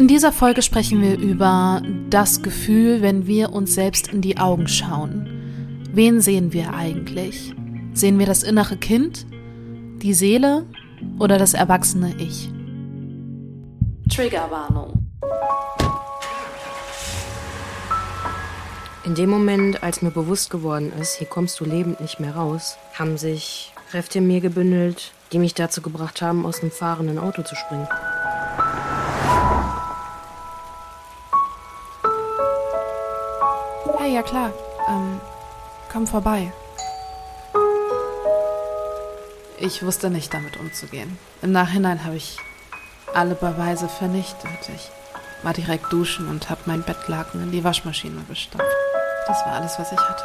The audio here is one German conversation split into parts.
In dieser Folge sprechen wir über das Gefühl, wenn wir uns selbst in die Augen schauen. Wen sehen wir eigentlich? Sehen wir das innere Kind, die Seele oder das erwachsene Ich? Triggerwarnung. In dem Moment, als mir bewusst geworden ist, hier kommst du lebend nicht mehr raus, haben sich Kräfte in mir gebündelt, die mich dazu gebracht haben, aus einem fahrenden Auto zu springen. Klar. Ähm, komm vorbei. Ich wusste nicht damit umzugehen. Im Nachhinein habe ich alle Beweise vernichtet. Ich war direkt duschen und habe mein Bettlaken in die Waschmaschine gestopft. Das war alles, was ich hatte.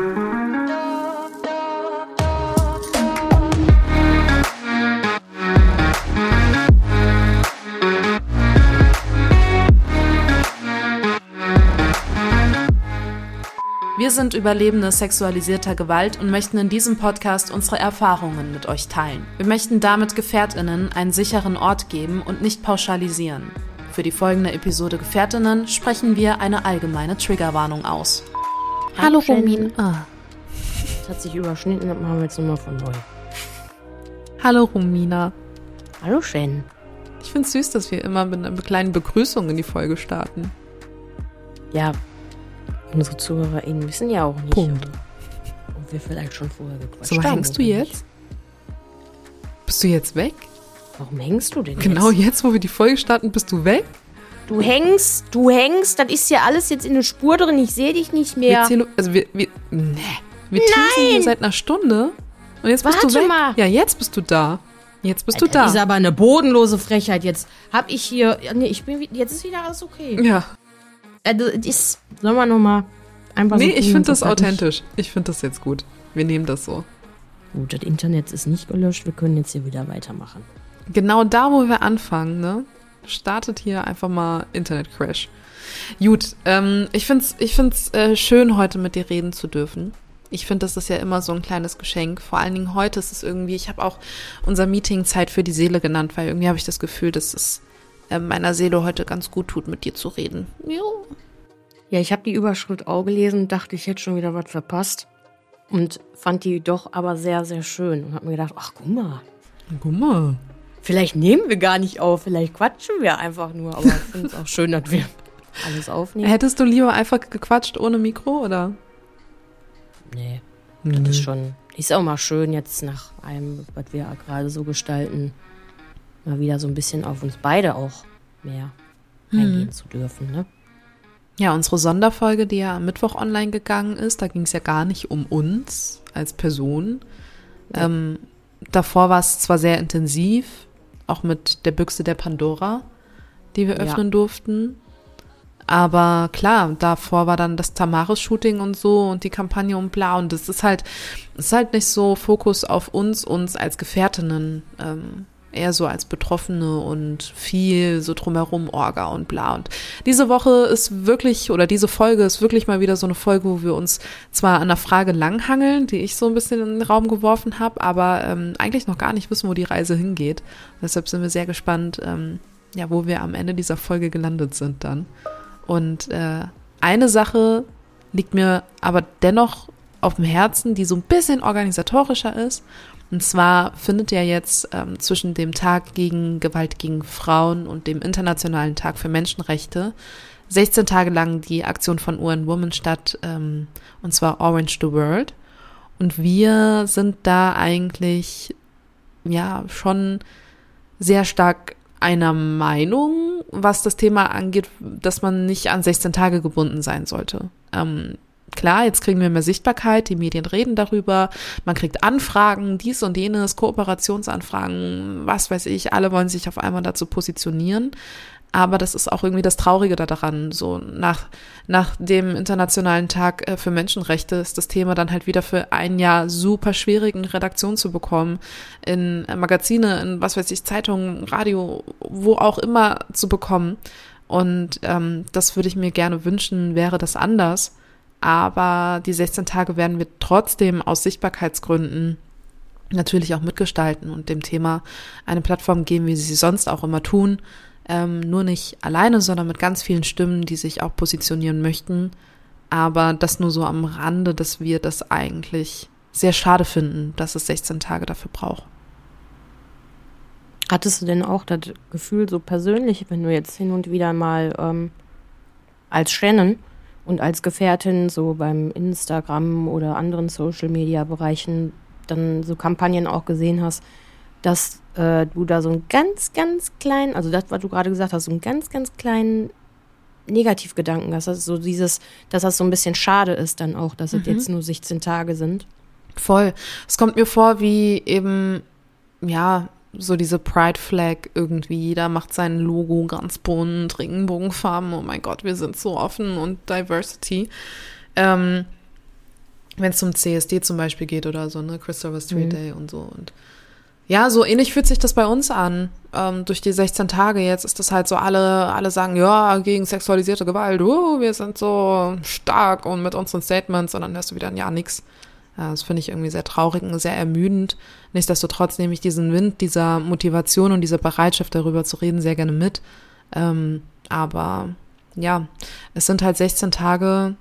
Wir sind Überlebende sexualisierter Gewalt und möchten in diesem Podcast unsere Erfahrungen mit euch teilen. Wir möchten damit Gefährtinnen einen sicheren Ort geben und nicht pauschalisieren. Für die folgende Episode Gefährtinnen sprechen wir eine allgemeine Triggerwarnung aus. Hallo. Romin. Ah. Das hat sich überschnitten, das machen wir jetzt nochmal von neu. Hallo Romina. Hallo Shen. Ich finde es süß, dass wir immer mit einer kleinen Begrüßung in die Folge starten. Ja, unsere ZuhörerInnen wissen ja auch nicht, Punkt. ob wir vielleicht schon vorher gequatscht So, haben. hängst du jetzt? nicht. Bist du jetzt weg? Warum hängst du denn Genau jetzt? jetzt, wo wir die Folge starten, bist du weg? Du hängst, du hängst, das ist ja alles jetzt in der Spur drin, ich sehe dich nicht Wir mehr. zählen, also wir, wir, nee. Wir hier seit einer Stunde. Und jetzt bist du Warte weg. mal. Ja, jetzt bist du da. Jetzt bist du Das da. ist aber eine bodenlose Frechheit. Jetzt hab ich hier. Nee, ich bin. Jetzt ist wieder alles okay. ja. Also, es ist. Sollen wir nochmal einfach so Nee, ich finde das authentisch. Ich finde das jetzt gut. Wir nehmen das so. Gut, das Internet ist nicht gelöscht. Wir können jetzt hier wieder weitermachen. Genau da, wo wir anfangen, ne? Startet hier einfach mal Internetcrash. Gut, ähm, ich find's, ich find's äh, schön, heute mit dir reden zu dürfen. Ich finde, das ist ja immer so ein kleines Geschenk. Vor allen Dingen heute ist es irgendwie, ich habe auch unser Meeting Zeit für die Seele genannt, weil irgendwie habe ich das Gefühl, dass es äh, meiner Seele heute ganz gut tut, mit dir zu reden. Jo. Ja, ich habe die Überschrift auch gelesen dachte, ich hätte schon wieder was verpasst. Und fand die doch aber sehr, sehr schön. Und hab mir gedacht, ach, guck mal. Guck mal. Vielleicht nehmen wir gar nicht auf. Vielleicht quatschen wir einfach nur. Aber ich finde es auch schön, dass wir alles aufnehmen. Hättest du lieber einfach gequatscht ohne Mikro, oder? Nee. Das ist schon, ist auch mal schön jetzt nach allem, was wir gerade so gestalten, mal wieder so ein bisschen auf uns beide auch mehr eingehen zu dürfen, ne? Ja, unsere Sonderfolge, die ja am Mittwoch online gegangen ist, da ging es ja gar nicht um uns als Person. Ähm, davor war es zwar sehr intensiv, auch mit der Büchse der Pandora, die wir Ja. öffnen durften. Aber klar, davor war dann das Tamaris-Shooting und so und die Kampagne und bla. Und das ist halt, es ist halt nicht so Fokus auf uns, uns als Gefährtinnen, ähm, eher so als Betroffene und viel so drumherum Orga und bla. Und diese Woche ist wirklich, oder diese Folge ist wirklich mal wieder so eine Folge, wo wir uns zwar an der Frage langhangeln, die ich so ein bisschen in den Raum geworfen habe, aber ähm, eigentlich noch gar nicht wissen, wo die Reise hingeht. Deshalb sind wir sehr gespannt, ähm, ja, wo wir am Ende dieser Folge gelandet sind dann. Und äh, eine Sache liegt mir aber dennoch auf dem Herzen, die so ein bisschen organisatorischer ist. Und zwar findet ja jetzt ähm, zwischen dem Tag gegen Gewalt gegen Frauen und dem Internationalen Tag für Menschenrechte 16 Tage lang die Aktion von UN Women statt, ähm, und zwar Orange the World. Und wir sind da eigentlich ja schon sehr stark einer Meinung, was das Thema angeht, dass man nicht an 16 Tage gebunden sein sollte. Ähm, klar, jetzt kriegen wir mehr Sichtbarkeit, die Medien reden darüber, man kriegt Anfragen, dies und jenes, Kooperationsanfragen, was weiß ich, alle wollen sich auf einmal dazu positionieren. Aber das ist auch irgendwie das Traurige daran. So nach, nach dem Internationalen Tag äh, für Menschenrechte ist das Thema dann halt wieder für ein Jahr super schwierig in Redaktion zu bekommen, in äh, Magazine, in was weiß ich, Zeitungen, Radio, wo auch immer zu bekommen. Und ähm, das würde ich mir gerne wünschen, wäre das anders. Aber die 16 Tage werden wir trotzdem aus Sichtbarkeitsgründen natürlich auch mitgestalten und dem Thema eine Plattform geben, wie sie sonst auch immer tun. Ähm, nur nicht alleine, sondern mit ganz vielen Stimmen, die sich auch positionieren möchten. Aber das nur so am Rande, dass wir das eigentlich sehr schade finden, dass es 16 Tage dafür braucht. Hattest du denn auch das Gefühl, so persönlich, wenn du jetzt hin und wieder mal ähm, als Shannon und als Gefährtin so beim Instagram oder anderen Social-Media-Bereichen dann so Kampagnen auch gesehen hast, dass äh, du da so einen ganz, ganz kleinen, also das, was du gerade gesagt hast, so einen ganz, ganz kleinen Negativgedanken hast. Also so dieses, dass das so ein bisschen schade ist dann auch, dass mhm. es jetzt nur 16 Tage sind. Voll. Es kommt mir vor, wie eben, ja, so diese Pride Flag irgendwie. Jeder macht sein Logo ganz bunt, Regenbogenfarben. Oh mein Gott, wir sind so offen und Diversity. Ähm, Wenn es zum CSD zum Beispiel geht oder so, ne, Christopher Street mhm. Day und so. Und ja, so ähnlich fühlt sich das bei uns an. Ähm, durch die 16 Tage jetzt ist das halt so, alle, alle sagen, ja, gegen sexualisierte Gewalt, uh, wir sind so stark und mit unseren Statements und dann hörst du wieder ein Ja, nix. Das finde ich irgendwie sehr traurig und sehr ermüdend. Nichtsdestotrotz nehme ich diesen Wind dieser Motivation und dieser Bereitschaft darüber zu reden sehr gerne mit. Ähm, aber ja, es sind halt 16 Tage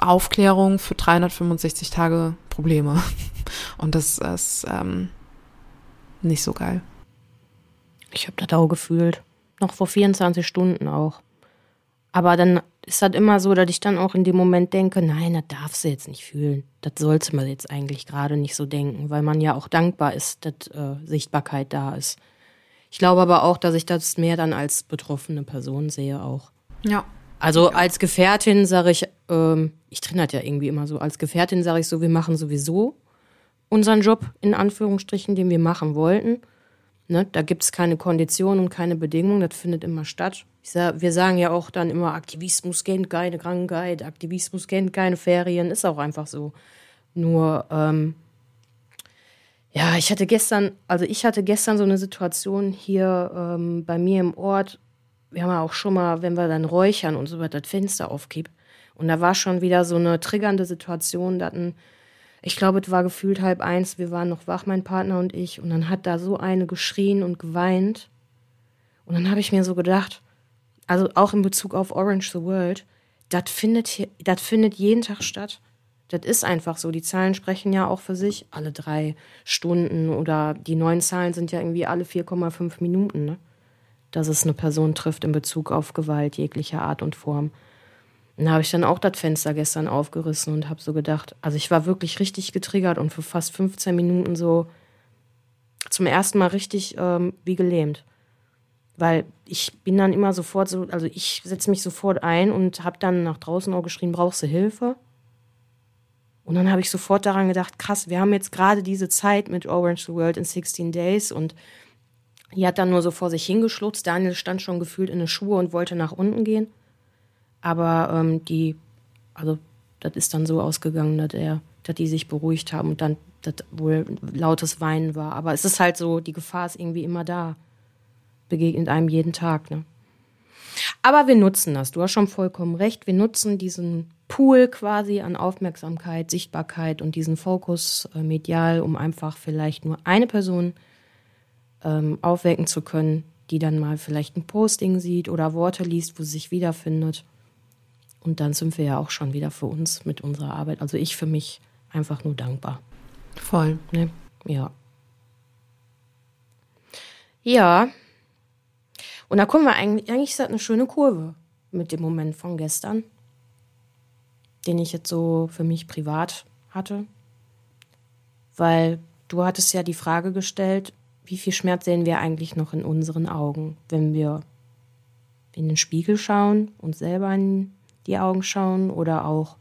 Aufklärung für 365 Tage Probleme. Und das ist ähm, nicht so geil. Ich habe das auch gefühlt. Noch vor 24 Stunden auch. Aber dann ist das immer so, dass ich dann auch in dem Moment denke, nein, das darfst du jetzt nicht fühlen. Das sollte man jetzt eigentlich gerade nicht so denken, weil man ja auch dankbar ist, dass äh, Sichtbarkeit da ist. Ich glaube aber auch, dass ich das mehr dann als betroffene Person sehe auch. Ja. Also ja. als Gefährtin sage ich, ähm, ich trenne das ja irgendwie immer so, als Gefährtin sage ich so, wir machen sowieso unseren Job in Anführungsstrichen, den wir machen wollten. Ne, da gibt es keine Konditionen und keine Bedingungen, das findet immer statt. Sag, wir sagen ja auch dann immer, Aktivismus kennt keine Krankheit, Aktivismus kennt keine Ferien, ist auch einfach so. Nur, ähm, ja, ich hatte gestern, also ich hatte gestern so eine Situation hier ähm, bei mir im Ort. Wir haben ja auch schon mal, wenn wir dann räuchern und so weiter, das Fenster aufgibt. Und da war schon wieder so eine triggernde Situation, dass ein ich glaube, es war gefühlt halb eins. Wir waren noch wach, mein Partner und ich. Und dann hat da so eine geschrien und geweint. Und dann habe ich mir so gedacht, also auch in Bezug auf Orange the World, das findet, das findet jeden Tag statt. Das ist einfach so. Die Zahlen sprechen ja auch für sich alle drei Stunden oder die neuen Zahlen sind ja irgendwie alle 4,5 Minuten, ne? dass es eine Person trifft in Bezug auf Gewalt jeglicher Art und Form. Und da habe ich dann auch das Fenster gestern aufgerissen und habe so gedacht, also ich war wirklich richtig getriggert und für fast 15 Minuten so zum ersten Mal richtig ähm, wie gelähmt. Weil ich bin dann immer sofort so, also ich setze mich sofort ein und habe dann nach draußen auch geschrien, brauchst du Hilfe? Und dann habe ich sofort daran gedacht, krass, wir haben jetzt gerade diese Zeit mit Orange the World in 16 Days und die hat dann nur so vor sich hingeschlutzt. Daniel stand schon gefühlt in den Schuhe und wollte nach unten gehen. Aber ähm, die, also das ist dann so ausgegangen, dass er, dass die sich beruhigt haben und dann das wohl lautes Weinen war. Aber es ist halt so, die Gefahr ist irgendwie immer da. Begegnet einem jeden Tag, ne? Aber wir nutzen das. Du hast schon vollkommen recht. Wir nutzen diesen Pool quasi an Aufmerksamkeit, Sichtbarkeit und diesen Fokus äh, medial, um einfach vielleicht nur eine Person ähm, aufwecken zu können, die dann mal vielleicht ein Posting sieht oder Worte liest, wo sie sich wiederfindet. Und dann sind wir ja auch schon wieder für uns mit unserer Arbeit. Also ich für mich einfach nur dankbar. Voll. Ne? Ja. Ja. Und da kommen wir eigentlich, eigentlich ist das eine schöne Kurve mit dem Moment von gestern, den ich jetzt so für mich privat hatte. Weil du hattest ja die Frage gestellt, wie viel Schmerz sehen wir eigentlich noch in unseren Augen, wenn wir in den Spiegel schauen, uns selber in die Augen schauen oder auch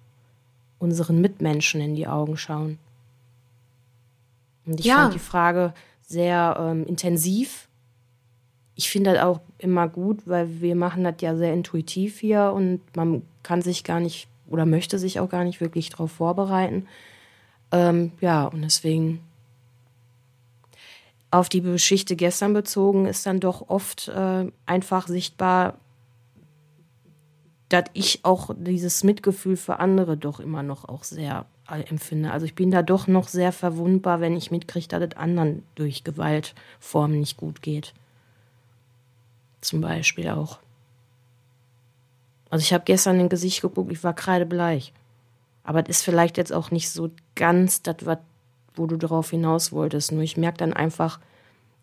unseren Mitmenschen in die Augen schauen. Und ich ja. fand die Frage sehr ähm, intensiv ich finde das auch immer gut, weil wir machen das ja sehr intuitiv hier und man kann sich gar nicht oder möchte sich auch gar nicht wirklich darauf vorbereiten. Ähm, ja, und deswegen auf die Geschichte gestern bezogen ist dann doch oft äh, einfach sichtbar, dass ich auch dieses Mitgefühl für andere doch immer noch auch sehr äh, empfinde. Also ich bin da doch noch sehr verwundbar, wenn ich mitkriege, dass es anderen durch Gewaltformen nicht gut geht. Zum Beispiel auch. Also ich habe gestern in Gesicht geguckt, ich war kreidebleich. Aber das ist vielleicht jetzt auch nicht so ganz das, wo du darauf hinaus wolltest. Nur ich merke dann einfach,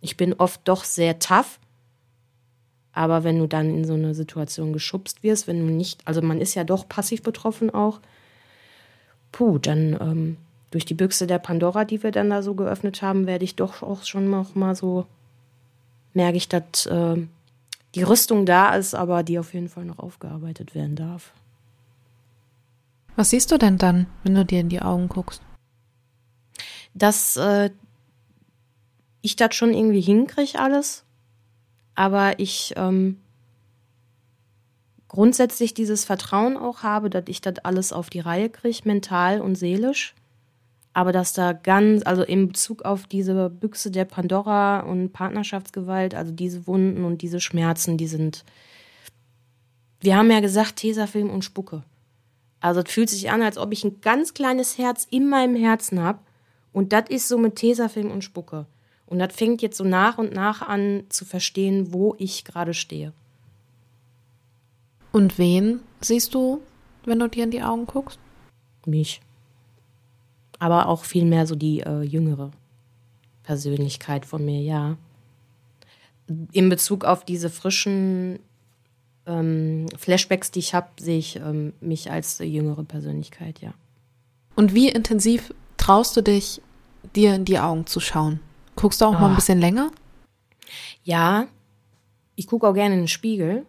ich bin oft doch sehr tough. Aber wenn du dann in so eine Situation geschubst wirst, wenn du nicht, also man ist ja doch passiv betroffen auch, puh, dann ähm, durch die Büchse der Pandora, die wir dann da so geöffnet haben, werde ich doch auch schon noch mal so, merke ich, dass äh, die Rüstung da ist, aber die auf jeden Fall noch aufgearbeitet werden darf. Was siehst du denn dann, wenn du dir in die Augen guckst? Dass äh, ich das schon irgendwie hinkriege alles, aber ich ähm, grundsätzlich dieses Vertrauen auch habe, dass ich das alles auf die Reihe kriege, mental und seelisch. Aber dass da ganz, also in Bezug auf diese Büchse der Pandora und Partnerschaftsgewalt, also diese Wunden und diese Schmerzen, die sind. Wir haben ja gesagt, Tesafilm und Spucke. Also es fühlt sich an, als ob ich ein ganz kleines Herz in meinem Herzen habe. Und das ist so mit Tesafilm und Spucke. Und das fängt jetzt so nach und nach an zu verstehen, wo ich gerade stehe. Und wen siehst du, wenn du dir in die Augen guckst? Mich. Aber auch viel mehr so die äh, jüngere Persönlichkeit von mir, ja. In Bezug auf diese frischen ähm, Flashbacks, die ich habe, sehe ich ähm, mich als jüngere Persönlichkeit, ja. Und wie intensiv traust du dich, dir in die Augen zu schauen? Guckst du auch oh. mal ein ah. bisschen länger? Ja, ich gucke auch gerne in den Spiegel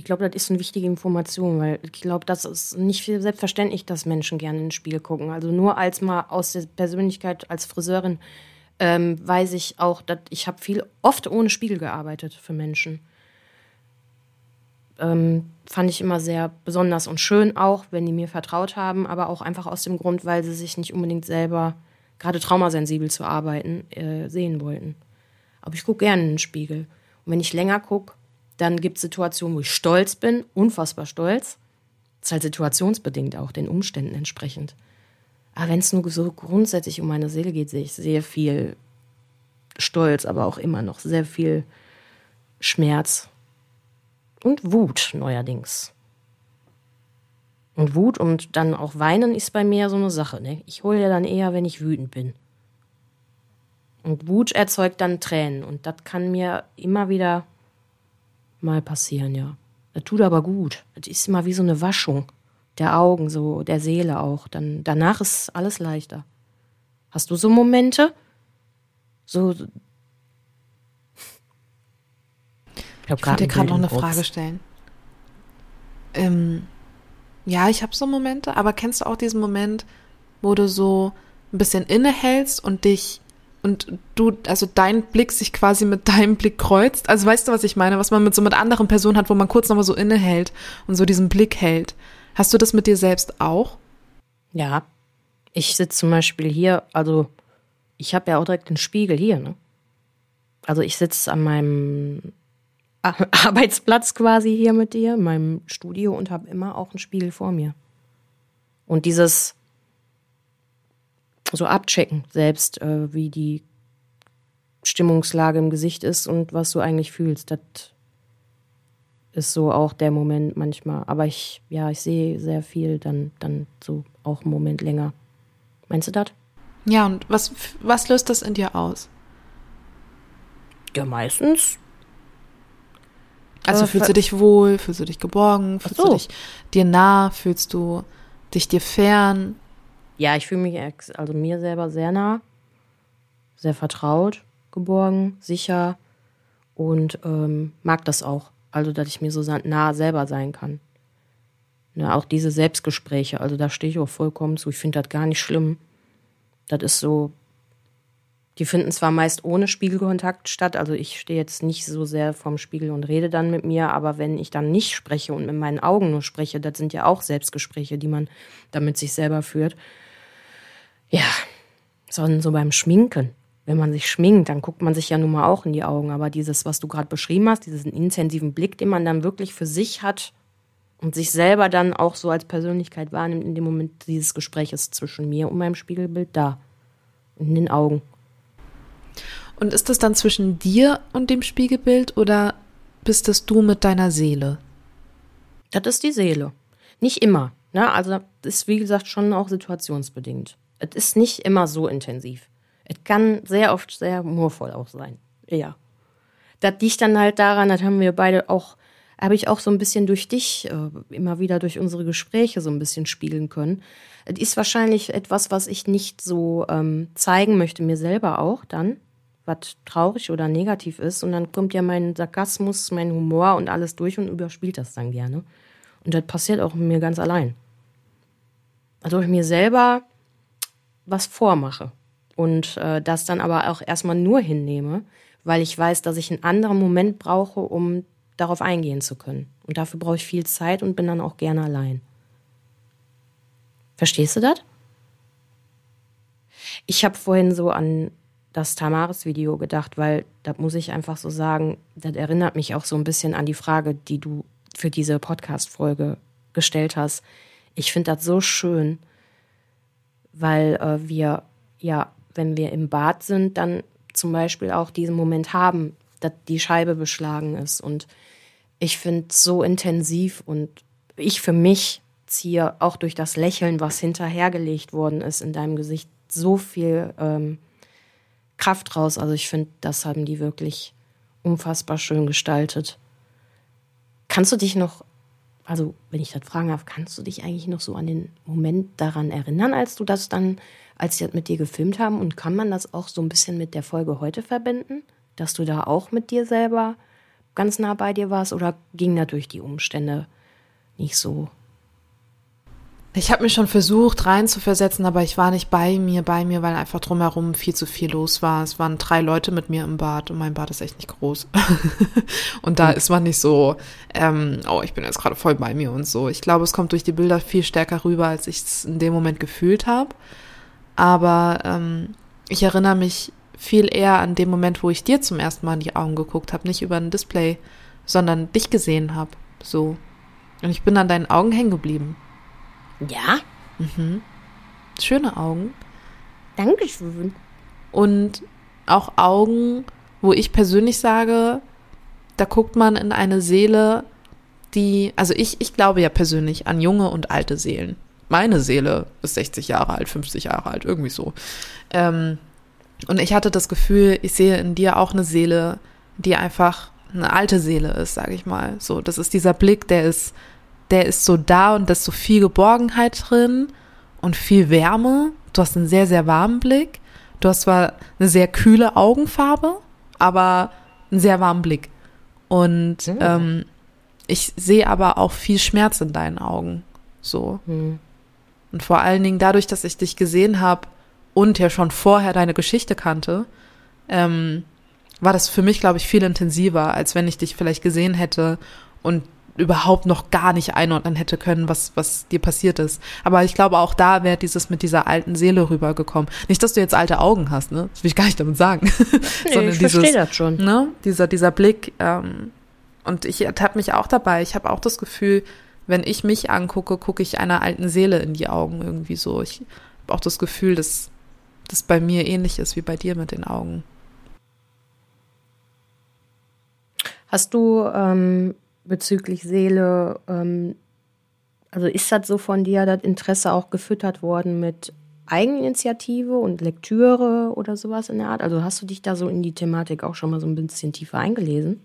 ich glaube, das ist eine wichtige Information, weil ich glaube, das ist nicht viel selbstverständlich, dass Menschen gerne ins Spiel gucken. Also nur als mal aus der Persönlichkeit als Friseurin ähm, weiß ich auch, dass ich habe viel oft ohne Spiegel gearbeitet für Menschen. Ähm, fand ich immer sehr besonders und schön auch, wenn die mir vertraut haben, aber auch einfach aus dem Grund, weil sie sich nicht unbedingt selber gerade traumasensibel zu arbeiten äh, sehen wollten. Aber ich gucke gerne in den Spiegel. Und wenn ich länger gucke, dann gibt es Situationen, wo ich stolz bin, unfassbar stolz. Das ist halt situationsbedingt auch, den Umständen entsprechend. Aber wenn es nur so grundsätzlich um meine Seele geht, sehe ich sehr viel Stolz, aber auch immer noch sehr viel Schmerz und Wut neuerdings. Und Wut und dann auch Weinen ist bei mir so eine Sache. Ne? Ich hole ja dann eher, wenn ich wütend bin. Und Wut erzeugt dann Tränen. Und das kann mir immer wieder mal passieren, ja. Das tut aber gut. Das ist immer wie so eine Waschung der Augen, so der Seele auch. Dann danach ist alles leichter. Hast du so Momente? So. Ich, ich wollte dir gerade noch eine Frage stellen. Ähm, ja, ich habe so Momente, aber kennst du auch diesen Moment, wo du so ein bisschen innehältst und dich und du, also dein Blick sich quasi mit deinem Blick kreuzt. Also weißt du, was ich meine? Was man mit so mit anderen Personen hat, wo man kurz nochmal so innehält und so diesen Blick hält. Hast du das mit dir selbst auch? Ja. Ich sitze zum Beispiel hier, also ich habe ja auch direkt den Spiegel hier, ne? Also ich sitze an meinem Arbeitsplatz quasi hier mit dir, in meinem Studio und habe immer auch einen Spiegel vor mir. Und dieses so abchecken selbst, äh, wie die Stimmungslage im Gesicht ist und was du eigentlich fühlst. Das ist so auch der Moment manchmal. Aber ich, ja, ich sehe sehr viel, dann, dann so auch einen Moment länger. Meinst du das? Ja, und was, was löst das in dir aus? Ja, meistens. Also äh, fühlst du dich wohl, fühlst du dich geborgen, fühlst so. du dich dir nah, fühlst du dich dir fern? ja, ich fühle mich also mir selber sehr nah, sehr vertraut, geborgen, sicher und ähm, mag das auch. Also, dass ich mir so nah selber sein kann. Ne, auch diese Selbstgespräche, also da stehe ich auch vollkommen zu. Ich finde das gar nicht schlimm. Das ist so, Die finden zwar meist ohne Spiegelkontakt statt, also ich stehe jetzt nicht so sehr vorm Spiegel und rede dann mit mir, aber wenn ich dann nicht spreche und mit meinen Augen nur spreche, das sind ja auch Selbstgespräche, die man damit sich selber führt. Ja, sondern so beim Schminken. Wenn man sich schminkt, dann guckt man sich ja nun mal auch in die Augen. Aber dieses, was du gerade beschrieben hast, diesen intensiven Blick, den man dann wirklich für sich hat und sich selber dann auch so als Persönlichkeit wahrnimmt, in dem Moment dieses Gespräches zwischen mir und meinem Spiegelbild da. In den Augen. Und ist das dann zwischen dir und dem Spiegelbild oder bist das du mit deiner Seele? Das ist die Seele. Nicht immer. Ne? Also das ist, wie gesagt, schon auch situationsbedingt. Es ist nicht immer so intensiv. Es kann sehr oft sehr humorvoll auch sein. Ja. Das liegt dann halt daran, das haben wir beide auch, habe ich auch so ein bisschen durch dich, äh, immer wieder durch unsere Gespräche so ein bisschen spiegeln können. Es ist wahrscheinlich etwas, was ich nicht so ähm, zeigen möchte, mir selber auch dann, was traurig oder negativ ist. Und dann kommt ja mein Sarkasmus, mein Humor und alles durch und überspielt das dann gerne. Und das passiert auch mir ganz allein. Also ich mir selber was vormache und äh, das dann aber auch erstmal nur hinnehme, weil ich weiß, dass ich einen anderen Moment brauche, um darauf eingehen zu können. Und dafür brauche ich viel Zeit und bin dann auch gerne allein. Verstehst du das? Ich habe vorhin so an das Tamaris-Video gedacht, weil da muss ich einfach so sagen, das erinnert mich auch so ein bisschen an die Frage, die du für diese Podcast-Folge gestellt hast. Ich finde das so schön, weil äh, wir ja, wenn wir im Bad sind, dann zum Beispiel auch diesen Moment haben, dass die Scheibe beschlagen ist. Und ich finde es so intensiv und ich für mich ziehe auch durch das Lächeln, was hinterhergelegt worden ist in deinem Gesicht, so viel ähm, Kraft raus. Also ich finde, das haben die wirklich unfassbar schön gestaltet. Kannst du dich noch, also wenn ich das fragen darf, kannst du dich eigentlich noch so an den Moment daran erinnern, als du das dann, als sie das mit dir gefilmt haben? Und kann man das auch so ein bisschen mit der Folge heute verbinden? Dass du da auch mit dir selber ganz nah bei dir warst oder ging da durch die Umstände nicht so? Ich habe mich schon versucht reinzuversetzen, aber ich war nicht bei mir, bei mir, weil einfach drumherum viel zu viel los war. Es waren drei Leute mit mir im Bad und mein Bad ist echt nicht groß. und da ist man nicht so, ähm, oh, ich bin jetzt gerade voll bei mir und so. Ich glaube, es kommt durch die Bilder viel stärker rüber, als ich es in dem Moment gefühlt habe. Aber ähm, ich erinnere mich viel eher an den Moment, wo ich dir zum ersten Mal in die Augen geguckt habe, nicht über ein Display, sondern dich gesehen habe. So. Und ich bin an deinen Augen hängen geblieben. Ja? Mhm. Schöne Augen. Dankeschön. Und auch Augen, wo ich persönlich sage, da guckt man in eine Seele, die, also ich, ich glaube ja persönlich an junge und alte Seelen. Meine Seele ist 60 Jahre alt, 50 Jahre alt, irgendwie so. Ähm, und ich hatte das Gefühl, ich sehe in dir auch eine Seele, die einfach eine alte Seele ist, sage ich mal. So, das ist dieser Blick, der ist der ist so da und da ist so viel Geborgenheit drin und viel Wärme. Du hast einen sehr, sehr warmen Blick. Du hast zwar eine sehr kühle Augenfarbe, aber einen sehr warmen Blick. Und mhm. ähm, ich sehe aber auch viel Schmerz in deinen Augen. So. Mhm. Und vor allen Dingen dadurch, dass ich dich gesehen habe und ja schon vorher deine Geschichte kannte, ähm, war das für mich, glaube ich, viel intensiver, als wenn ich dich vielleicht gesehen hätte und überhaupt noch gar nicht einordnen hätte können, was, was dir passiert ist. Aber ich glaube, auch da wäre dieses mit dieser alten Seele rübergekommen. Nicht, dass du jetzt alte Augen hast, ne? Das will ich gar nicht damit sagen. Nee, Sondern ich verstehe das schon. Ne? Dieser, dieser Blick. Ähm, und ich ertappe mich auch dabei. Ich habe auch das Gefühl, wenn ich mich angucke, gucke ich einer alten Seele in die Augen irgendwie so. Ich habe auch das Gefühl, dass das bei mir ähnlich ist wie bei dir mit den Augen. Hast du ähm, bezüglich Seele, ähm, also ist das so von dir das Interesse auch gefüttert worden mit Eigeninitiative und Lektüre oder sowas in der Art? Also hast du dich da so in die Thematik auch schon mal so ein bisschen tiefer eingelesen?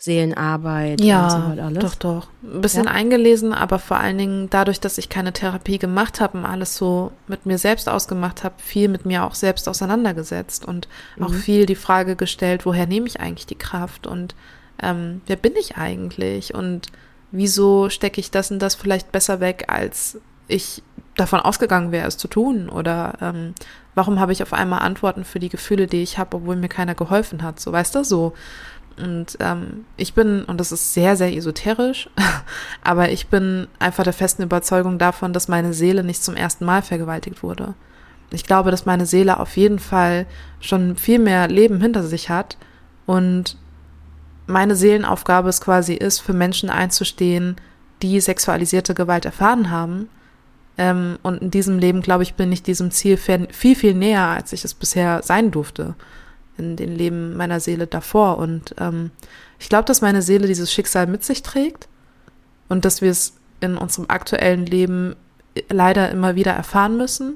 Seelenarbeit ja, und so halt alles? doch, doch. Ein bisschen ja? eingelesen, aber vor allen Dingen dadurch, dass ich keine Therapie gemacht habe und alles so mit mir selbst ausgemacht habe, viel mit mir auch selbst auseinandergesetzt und mhm. auch viel die Frage gestellt, woher nehme ich eigentlich die Kraft und ähm, wer bin ich eigentlich und wieso stecke ich das und das vielleicht besser weg als ich davon ausgegangen wäre, es zu tun? Oder ähm, warum habe ich auf einmal Antworten für die Gefühle, die ich habe, obwohl mir keiner geholfen hat? So, weißt du, so. Und ähm, ich bin, und das ist sehr, sehr esoterisch, aber ich bin einfach der festen Überzeugung davon, dass meine Seele nicht zum ersten Mal vergewaltigt wurde. Ich glaube, dass meine Seele auf jeden Fall schon viel mehr Leben hinter sich hat und meine Seelenaufgabe es quasi ist, für Menschen einzustehen, die sexualisierte Gewalt erfahren haben. Ähm, und in diesem Leben, glaube ich, bin ich diesem Ziel viel, viel näher, als ich es bisher sein durfte in den Leben meiner Seele davor. Und ähm, ich glaube, dass meine Seele dieses Schicksal mit sich trägt und dass wir es in unserem aktuellen Leben leider immer wieder erfahren müssen.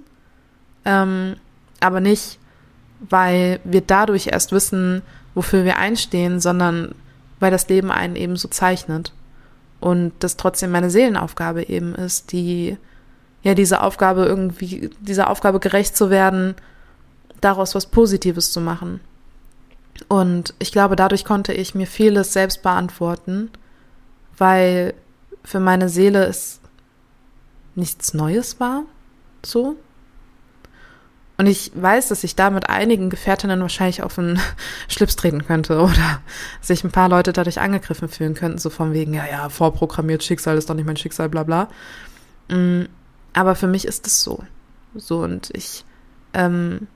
Ähm, aber nicht, weil wir dadurch erst wissen, wofür wir einstehen, sondern weil das Leben einen eben so zeichnet. Und das trotzdem meine Seelenaufgabe eben ist, die, ja, diese Aufgabe irgendwie, dieser Aufgabe gerecht zu werden, daraus was Positives zu machen. Und ich glaube, dadurch konnte ich mir vieles selbst beantworten, weil für meine Seele es nichts Neues war, so. Und ich weiß, dass ich da mit einigen Gefährtinnen wahrscheinlich auf den Schlips treten könnte oder sich ein paar Leute dadurch angegriffen fühlen könnten, so von wegen, ja, ja, vorprogrammiert Schicksal ist doch nicht mein Schicksal, bla bla. Mm, aber für mich ist es so. So, und ich ähm,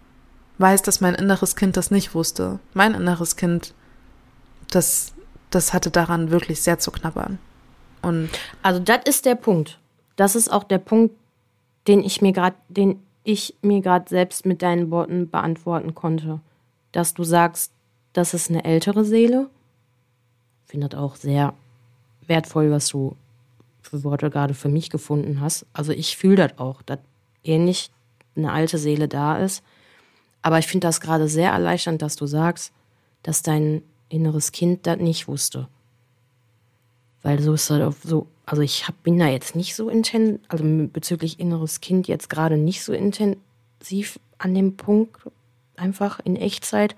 weiß, dass mein inneres Kind das nicht wusste. Mein inneres Kind, das, das hatte daran wirklich sehr zu knabbern. Und also das ist der Punkt. Das ist auch der Punkt, den ich mir gerade, den ich mir gerade selbst mit deinen Worten beantworten konnte. Dass du sagst, das ist eine ältere Seele. Findet auch sehr wertvoll, was du für Worte gerade für mich gefunden hast. Also ich fühle das auch, dass ähnlich eine alte Seele da ist. Aber ich finde das gerade sehr erleichternd, dass du sagst, dass dein inneres Kind das nicht wusste. Weil so ist halt so, also ich hab, bin da jetzt nicht so intensiv, also bezüglich inneres Kind jetzt gerade nicht so intensiv an dem Punkt, einfach in Echtzeit,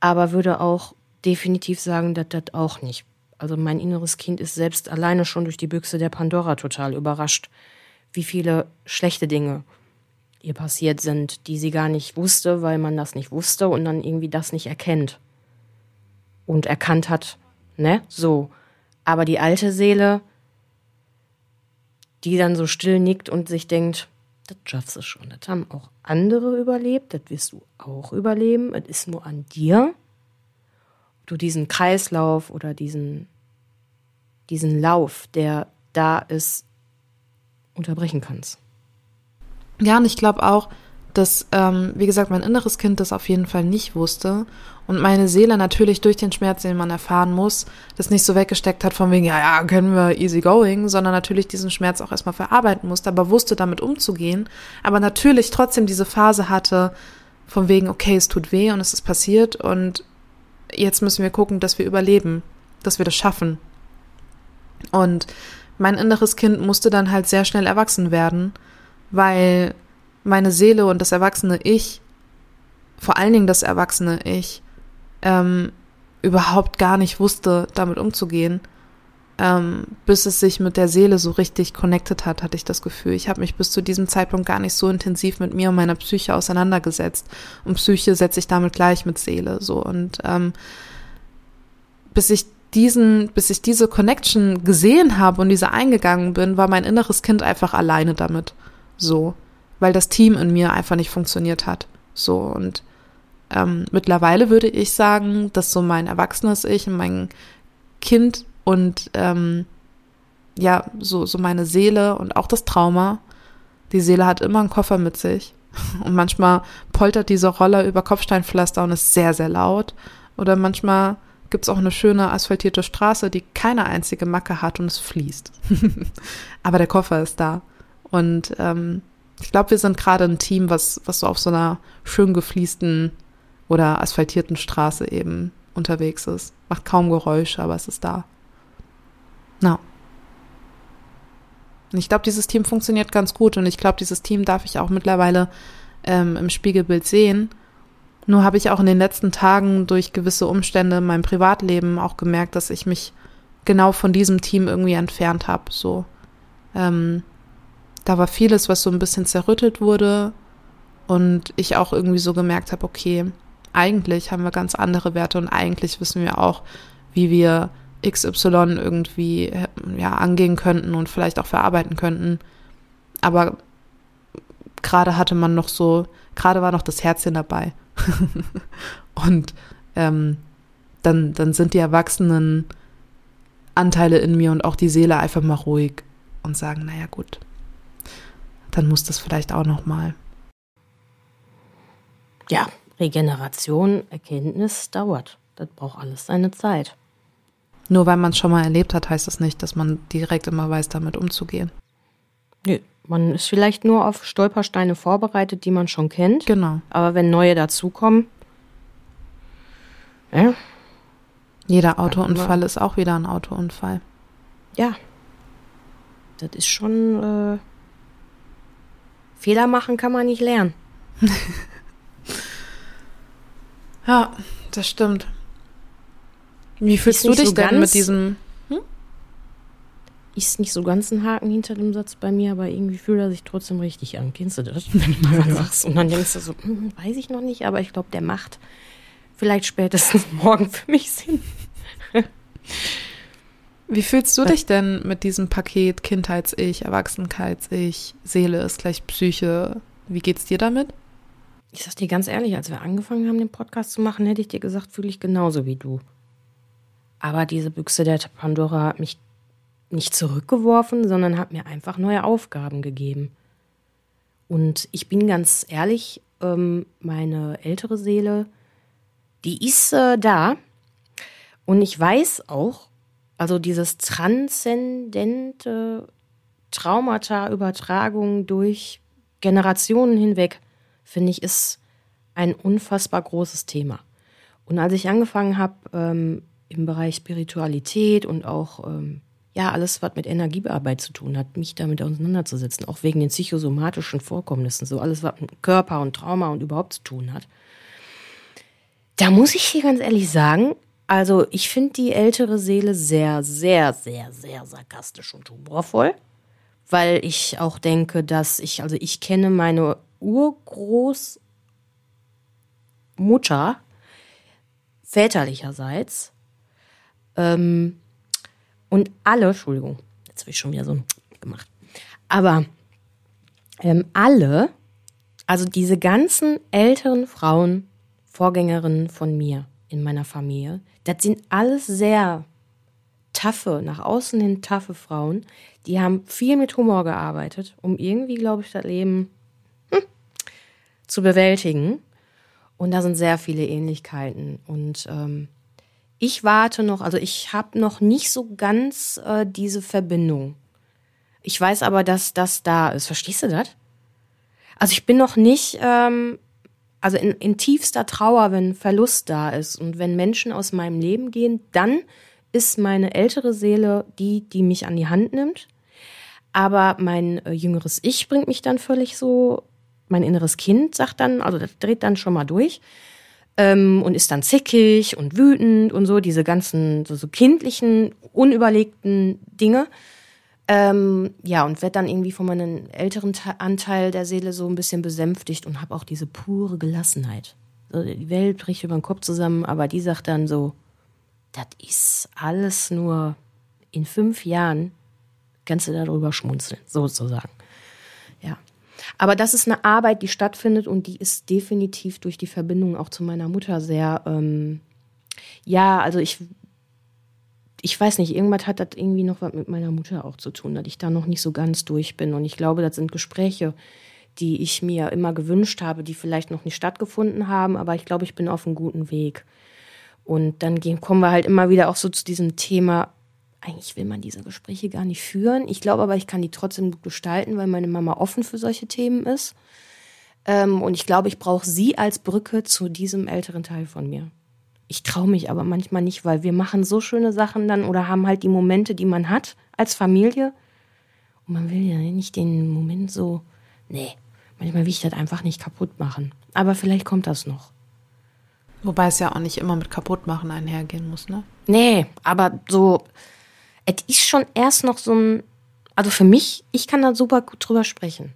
aber würde auch definitiv sagen, dass das auch nicht. Also mein inneres Kind ist selbst alleine schon durch die Büchse der Pandora total überrascht, wie viele schlechte Dinge ihr passiert sind, die sie gar nicht wusste, weil man das nicht wusste und dann irgendwie das nicht erkennt. Und erkannt hat, ne? So. Aber die alte Seele, die dann so still nickt und sich denkt, das schaffst du schon. Das haben auch andere überlebt, das wirst du auch überleben. Es ist nur an dir, ob du diesen Kreislauf oder diesen, diesen Lauf, der da ist, unterbrechen kannst. Ja, und ich glaube auch, dass, ähm, wie gesagt, mein inneres Kind das auf jeden Fall nicht wusste und meine Seele natürlich durch den Schmerz, den man erfahren muss, das nicht so weggesteckt hat von wegen, ja, ja, können wir easy going, sondern natürlich diesen Schmerz auch erstmal verarbeiten musste, aber wusste damit umzugehen, aber natürlich trotzdem diese Phase hatte von wegen, okay, es tut weh und es ist passiert und jetzt müssen wir gucken, dass wir überleben, dass wir das schaffen. Und mein inneres Kind musste dann halt sehr schnell erwachsen werden, weil meine Seele und das erwachsene Ich, vor allen Dingen das erwachsene Ich, ähm, überhaupt gar nicht wusste, damit umzugehen. Ähm, bis es sich mit der Seele so richtig connected hat, hatte ich das Gefühl. Ich habe mich bis zu diesem Zeitpunkt gar nicht so intensiv mit mir und meiner Psyche auseinandergesetzt. Und Psyche setze ich damit gleich mit Seele. So und ähm, bis ich diesen, bis ich diese Connection gesehen habe und diese eingegangen bin, war mein inneres Kind einfach alleine damit. So weil das Team in mir einfach nicht funktioniert hat. So und ähm, mittlerweile würde ich sagen, dass so mein erwachsenes Ich und mein Kind und ähm, ja, so, so meine Seele und auch das Trauma, die Seele hat immer einen Koffer mit sich. Und manchmal poltert diese Roller über Kopfsteinpflaster und ist sehr, sehr laut. Oder manchmal gibt es auch eine schöne asphaltierte Straße, die keine einzige Macke hat und es fließt. Aber der Koffer ist da. Und ähm, ich glaube, wir sind gerade ein Team, was, was so auf so einer schön gefliesten oder asphaltierten Straße eben unterwegs ist. Macht kaum Geräusche, aber es ist da. Na. Und ich glaube, dieses Team funktioniert ganz gut und ich glaube, dieses Team darf ich auch mittlerweile ähm, im Spiegelbild sehen. Nur habe ich auch in den letzten Tagen durch gewisse Umstände in meinem Privatleben auch gemerkt, dass ich mich genau von diesem Team irgendwie entfernt habe. So, ähm, da war vieles, was so ein bisschen zerrüttelt wurde und ich auch irgendwie so gemerkt habe, okay, eigentlich haben wir ganz andere Werte und eigentlich wissen wir auch, wie wir XY irgendwie ja, angehen könnten und vielleicht auch verarbeiten könnten. Aber gerade hatte man noch so, gerade war noch das Herzchen dabei. und ähm, dann, dann sind die erwachsenen Anteile in mir und auch die Seele einfach mal ruhig und sagen, naja gut, dann muss das vielleicht auch noch mal. Ja, Regeneration, Erkenntnis dauert. Das braucht alles seine Zeit. Nur weil man es schon mal erlebt hat, heißt das nicht, dass man direkt immer weiß, damit umzugehen. Nö, man ist vielleicht nur auf Stolpersteine vorbereitet, die man schon kennt. Genau. Aber wenn neue dazukommen, ja. Jeder Autounfall ist auch wieder ein Autounfall. Ja. Das ist schon. Äh, Fehler machen kann man nicht lernen. ja, das stimmt. Wie fühlst du dich so denn mit diesem. Hm? Ist nicht so ganz ein Haken hinter dem Satz bei mir, aber irgendwie fühlt er sich trotzdem richtig an. Kennst du das? Wenn du mal sagst und dann denkst du so, hm, weiß ich noch nicht, aber ich glaube, der macht vielleicht spätestens morgen für mich Sinn. Wie fühlst du dich denn mit diesem Paket Kindheits-Ich, Erwachsenheits-Ich, Seele ist gleich Psyche? Wie geht's dir damit? Ich sag dir ganz ehrlich, als wir angefangen haben, den Podcast zu machen, hätte ich dir gesagt, fühle ich genauso wie du. Aber diese Büchse der Pandora hat mich nicht zurückgeworfen, sondern hat mir einfach neue Aufgaben gegeben. Und ich bin ganz ehrlich, ähm, meine ältere Seele, die ist äh, da. Und ich weiß auch, also dieses transzendente Traumata-Übertragung durch Generationen hinweg, finde ich, ist ein unfassbar großes Thema. Und als ich angefangen habe, ähm, im Bereich Spiritualität und auch ähm, ja alles, was mit Energiearbeit zu tun hat, mich damit auseinanderzusetzen, auch wegen den psychosomatischen Vorkommnissen, so alles, was mit Körper und Trauma und überhaupt zu tun hat. Da muss ich hier ganz ehrlich sagen, also ich finde die ältere Seele sehr, sehr, sehr, sehr sarkastisch und humorvoll, weil ich auch denke, dass ich, also ich kenne meine Urgroßmutter väterlicherseits ähm, und alle, Entschuldigung, jetzt habe ich schon wieder so gemacht. Aber ähm, alle, also diese ganzen älteren Frauen, Vorgängerinnen von mir in meiner Familie, das sind alles sehr taffe, nach außen hin taffe Frauen. Die haben viel mit Humor gearbeitet, um irgendwie, glaube ich, das Leben zu bewältigen. Und da sind sehr viele Ähnlichkeiten. Und ähm, ich warte noch, also ich habe noch nicht so ganz äh, diese Verbindung. Ich weiß aber, dass das da ist. Verstehst du das? Also ich bin noch nicht, ähm, also in, in tiefster Trauer, wenn Verlust da ist und wenn Menschen aus meinem Leben gehen, dann ist meine ältere Seele die, die mich an die Hand nimmt. Aber mein äh, jüngeres Ich bringt mich dann völlig so, mein inneres Kind sagt dann, also das dreht dann schon mal durch ähm, und ist dann zickig und wütend und so, diese ganzen so, so kindlichen, unüberlegten Dinge. Ähm, ja, und wird dann irgendwie von meinem älteren Anteil der Seele so ein bisschen besänftigt und habe auch diese pure Gelassenheit. So, die Welt bricht über den Kopf zusammen, aber die sagt dann so, das ist alles nur in fünf Jahren kannst du darüber schmunzeln, sozusagen. Aber das ist eine Arbeit, die stattfindet und die ist definitiv durch die Verbindung auch zu meiner Mutter sehr, ähm, ja, also ich, ich weiß nicht, irgendwas hat das irgendwie noch was mit meiner Mutter auch zu tun, dass ich da noch nicht so ganz durch bin. Und ich glaube, das sind Gespräche, die ich mir immer gewünscht habe, die vielleicht noch nicht stattgefunden haben, aber ich glaube, ich bin auf einem guten Weg. Und dann gehen, kommen wir halt immer wieder auch so zu diesem Thema, eigentlich will man diese Gespräche gar nicht führen. Ich glaube aber, ich kann die trotzdem gut gestalten, weil meine Mama offen für solche Themen ist. Ähm, und ich glaube, ich brauche sie als Brücke zu diesem älteren Teil von mir. Ich traue mich aber manchmal nicht, weil wir machen so schöne Sachen dann oder haben halt die Momente, die man hat als Familie. Und man will ja nicht den Moment so, nee, manchmal will ich das einfach nicht kaputt machen. Aber vielleicht kommt das noch. Wobei es ja auch nicht immer mit Kaputtmachen einhergehen muss, ne? Nee, aber so, es ist schon erst noch so ein, also für mich, ich kann da super gut drüber sprechen.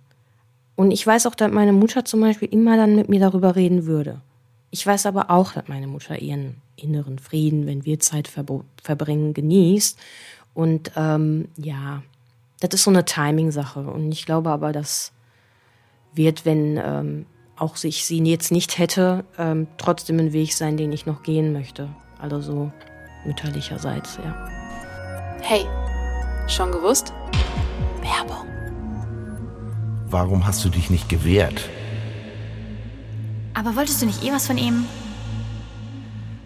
Und ich weiß auch, dass meine Mutter zum Beispiel immer dann mit mir darüber reden würde. Ich weiß aber auch, dass meine Mutter ihren inneren Frieden, wenn wir Zeit verbringen, genießt. Und ähm, ja, das ist so eine Timing-Sache. Und ich glaube aber, das wird, wenn ähm, auch ich sie jetzt nicht hätte, ähm, trotzdem ein Weg sein, den ich noch gehen möchte. Also so mütterlicherseits, ja. Hey, schon gewusst? Werbung. Warum hast du dich nicht gewehrt? Aber wolltest du nicht eh was von ihm?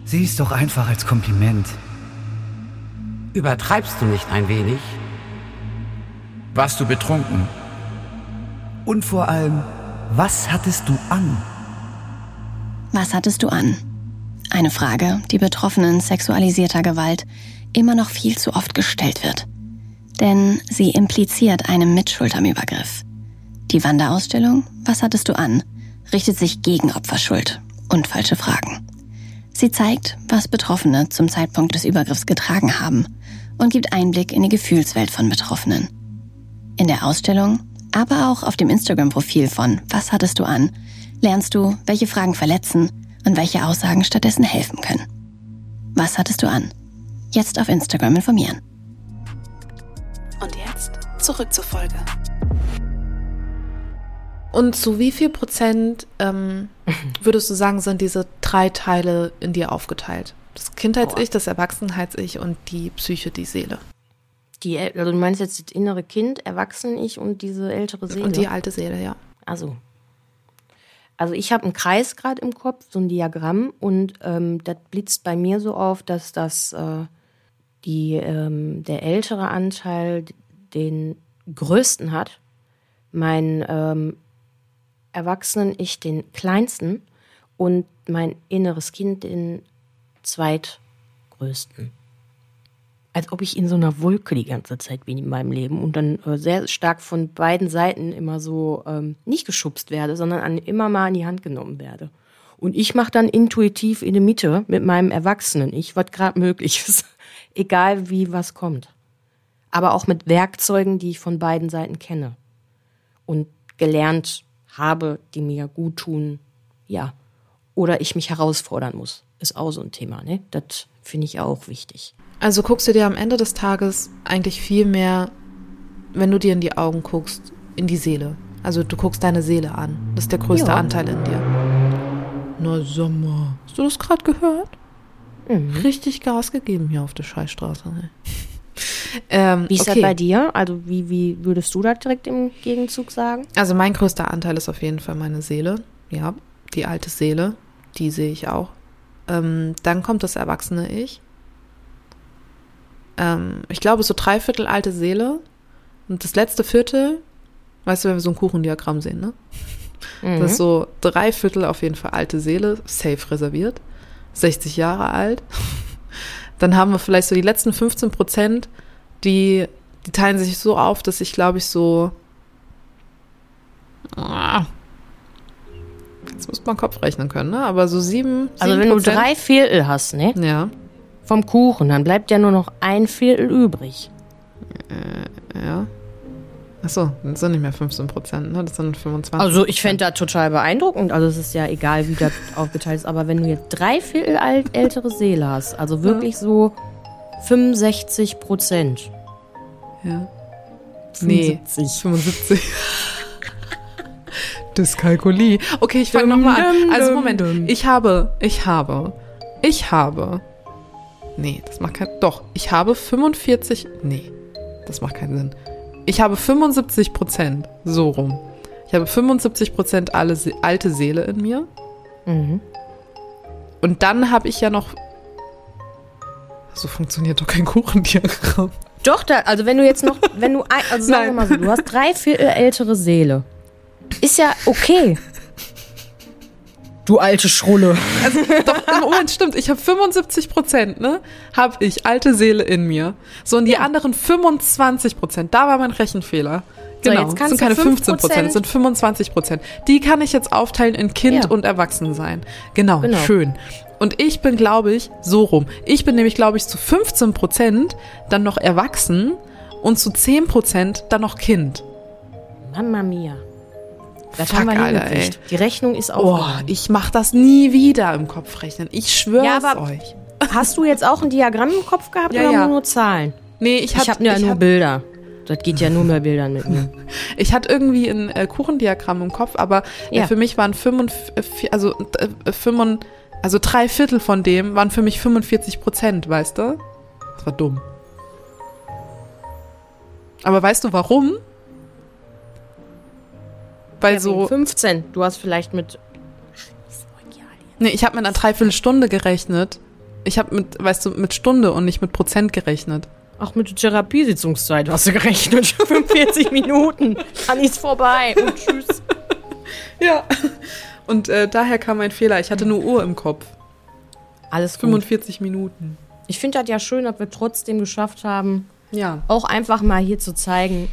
Sieh es doch einfach als Kompliment. Übertreibst du nicht ein wenig? Warst du betrunken? Und vor allem, was hattest du an? Was hattest du an? Eine Frage, die Betroffenen sexualisierter Gewalt immer noch viel zu oft gestellt wird. Denn sie impliziert eine Mitschuld am Übergriff. Die Wanderausstellung Was hattest du an? richtet sich gegen Opferschuld und falsche Fragen. Sie zeigt, was Betroffene zum Zeitpunkt des Übergriffs getragen haben und gibt Einblick in die Gefühlswelt von Betroffenen. In der Ausstellung, aber auch auf dem Instagram-Profil von Was hattest du an, lernst du, welche Fragen verletzen und welche Aussagen stattdessen helfen können. Was hattest du an? Jetzt auf Instagram informieren. Und jetzt zurück zur Folge. Und zu wie viel Prozent ähm, würdest du sagen, sind diese drei Teile in dir aufgeteilt? Das Kindheits-Ich, das Erwachsenheits-Ich und die Psyche, die Seele. Die, also du meinst jetzt das innere Kind, Erwachsenen-Ich und diese ältere Seele? Und die alte Seele, ja. Also. Also ich habe einen Kreis gerade im Kopf, so ein Diagramm, und ähm, das blitzt bei mir so auf, dass das äh, die, ähm, der ältere Anteil den größten hat. Mein ähm, Erwachsenen-Ich den kleinsten und mein inneres Kind den zweitgrößten. Als ob ich in so einer Wolke die ganze Zeit bin in meinem Leben und dann äh, sehr stark von beiden Seiten immer so ähm, nicht geschubst werde, sondern an, immer mal in die Hand genommen werde. Und ich mache dann intuitiv in der Mitte mit meinem Erwachsenen-Ich, was gerade möglich ist, egal wie was kommt. Aber auch mit Werkzeugen, die ich von beiden Seiten kenne und gelernt habe, die mir gut tun, ja. Oder ich mich herausfordern muss. Ist auch so ein Thema, ne? Das finde ich auch wichtig. Also guckst du dir am Ende des Tages eigentlich viel mehr, wenn du dir in die Augen guckst, in die Seele. Also du guckst deine Seele an. Das ist der größte ja. Anteil in dir. Na Sommer, hast du das gerade gehört? Mhm. Richtig Gas gegeben hier auf der Scheißstraße. Ne? Ähm, wie ist okay. das bei dir? Also wie, wie würdest du da direkt im Gegenzug sagen? Also mein größter Anteil ist auf jeden Fall meine Seele. Ja, die alte Seele, die sehe ich auch. Ähm, dann kommt das erwachsene Ich. Ähm, ich glaube, so dreiviertel alte Seele. Und das letzte Viertel, weißt du, wenn wir so ein Kuchendiagramm sehen, ne? Mhm. Das ist so dreiviertel auf jeden Fall alte Seele, safe reserviert. 60 Jahre alt. Dann haben wir vielleicht so die letzten 15 Prozent, die, die teilen sich so auf, dass ich glaube ich so. Ah, jetzt muss man Kopf rechnen können, ne? Aber so sieben. Also wenn du drei Viertel hast, ne? Ja. Vom Kuchen, dann bleibt ja nur noch ein Viertel übrig. Äh, ja. Achso, das sind nicht mehr 15 Prozent, ne? Das sind 25. Also ich fände das total beeindruckend. Also es ist ja egal, wie das aufgeteilt ist. Aber wenn du jetzt drei Viertel alt, ältere Seele hast, also wirklich so 65 Prozent. Ja. 75. Nee, 75. Dyskalkulie. Okay, ich fange nochmal an. Also Moment, ich habe, ich habe, ich habe, nee, das macht kein, doch, ich habe 45, nee, das macht keinen Sinn. Ich habe 75 Prozent, so rum. Ich habe 75 Prozent alte Seele in mir. Mhm. Und dann habe ich ja noch so funktioniert doch kein Kuchendiagramm. Doch, da, also wenn du jetzt noch, wenn du, also sagen wir mal so, du hast drei Viertel ältere Seele. Ist ja okay. Du alte Schrulle. Also, doch, Moment, stimmt. Ich habe 75 Prozent, ne? Habe ich alte Seele in mir. So, und die ja. anderen 25 Prozent, da war mein Rechenfehler. Genau, so, das sind keine 15 Prozent, das sind 25 Prozent. Die kann ich jetzt aufteilen in Kind ja. und Erwachsensein. Genau, genau, schön. Und ich bin, glaube ich, so rum. Ich bin nämlich, glaube ich, zu 15 Prozent dann noch erwachsen und zu 10% dann noch Kind. Mama mia. Das Fuck, haben wir Alter, hingekriegt. ey. Die Rechnung ist Oh, auch. ich mach das nie wieder im Kopf rechnen. Ich schwöre Ja, es euch. Hast du jetzt auch ein Diagramm im Kopf gehabt Ja, oder ja. nur Zahlen? Nee, ich habe ja ich nur hab- Bilder. Das geht ja nur mit Bildern mit mir. Ich hatte irgendwie ein äh, Kuchendiagramm im Kopf, aber äh, Ja. für mich waren 45, also, äh, 45, also drei Viertel von dem waren für mich 45 Prozent, weißt du? Das war dumm. Aber weißt du warum? Weil Ja, so, wegen 15. Du hast vielleicht mit. nee, ich habe mit einer Dreiviertelstunde gerechnet. Ich habe mit, weißt du, mit Stunde und nicht mit Prozent gerechnet. Ach, mit der Therapiesitzungszeit hast du gerechnet. 45 Minuten. Dann ist vorbei. Und tschüss. Ja. Und äh, daher kam mein Fehler. Ich hatte nur Uhr im Kopf. Alles gut. 45 Minuten. Ich finde das ja schön, dass wir trotzdem geschafft haben, Ja. auch einfach mal hier zu zeigen,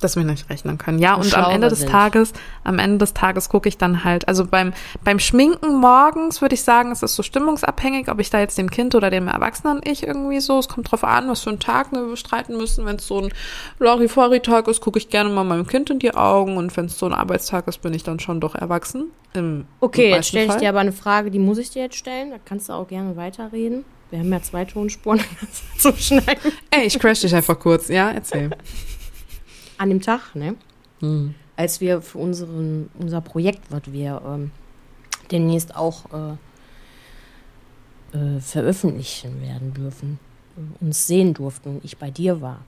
dass wir nicht rechnen können. Ja, Und und am Ende des sind. Tages, am Ende des Tages gucke ich dann halt, also beim, beim Schminken morgens würde ich sagen, es ist so stimmungsabhängig, ob ich da jetzt dem Kind oder dem Erwachsenen ich irgendwie so, es kommt drauf an, was für einen Tag ne, wir bestreiten müssen. Wenn es so ein Larifari-Tag ist, gucke ich gerne mal meinem Kind in die Augen und wenn es so ein Arbeitstag ist, bin ich dann schon doch erwachsen. Im, Okay, im jetzt stelle ich dir aber eine Frage, die muss ich dir jetzt stellen. Da kannst du auch gerne weiterreden. Wir haben ja zwei Tonspuren zu schneiden. Ey, ich crash dich einfach kurz, ja, erzähl. An dem Tag, ne? Als wir für unseren, unser Projekt, was wir ähm, demnächst auch äh, äh, veröffentlichen werden dürfen, äh, uns sehen durften und ich bei dir war.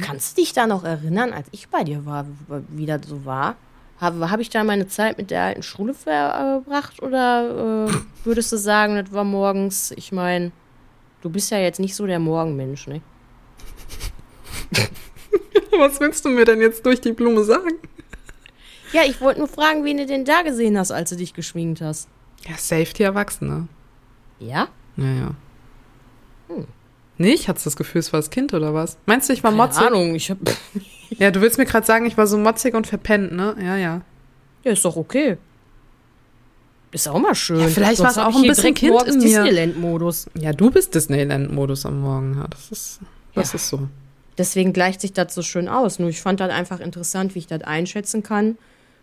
Kannst du dich da noch erinnern, als ich bei dir war, wie das so war? Habe hab ich da meine Zeit mit der alten Schule verbracht oder äh, würdest du sagen, das war morgens, ich meine, du bist ja jetzt nicht so der Morgenmensch, ne? Was willst du mir denn jetzt durch die Blume sagen? Ja, ich wollte nur fragen, wen du denn da gesehen hast, als du dich geschminkt hast. Ja, Safety Erwachsene. Ja? Ja, ja. Nicht? Hattest du das Gefühl, es war das Kind oder was? Meinst du, ich war Keine motzig? Ahnung, ich hab. Ja, du willst mir gerade sagen, ich war so motzig und verpennt, ne? Ja, ja. Ja, ist doch okay. Ist auch mal schön. Ja, vielleicht war's hab auch ein bisschen Kind in mir. Disneyland-Modus. Ja, du bist Disneyland-Modus am Morgen. Ja, das ist, das Ja. ist so. Deswegen gleicht sich das so schön aus. Nur ich fand das einfach interessant, wie ich das einschätzen kann,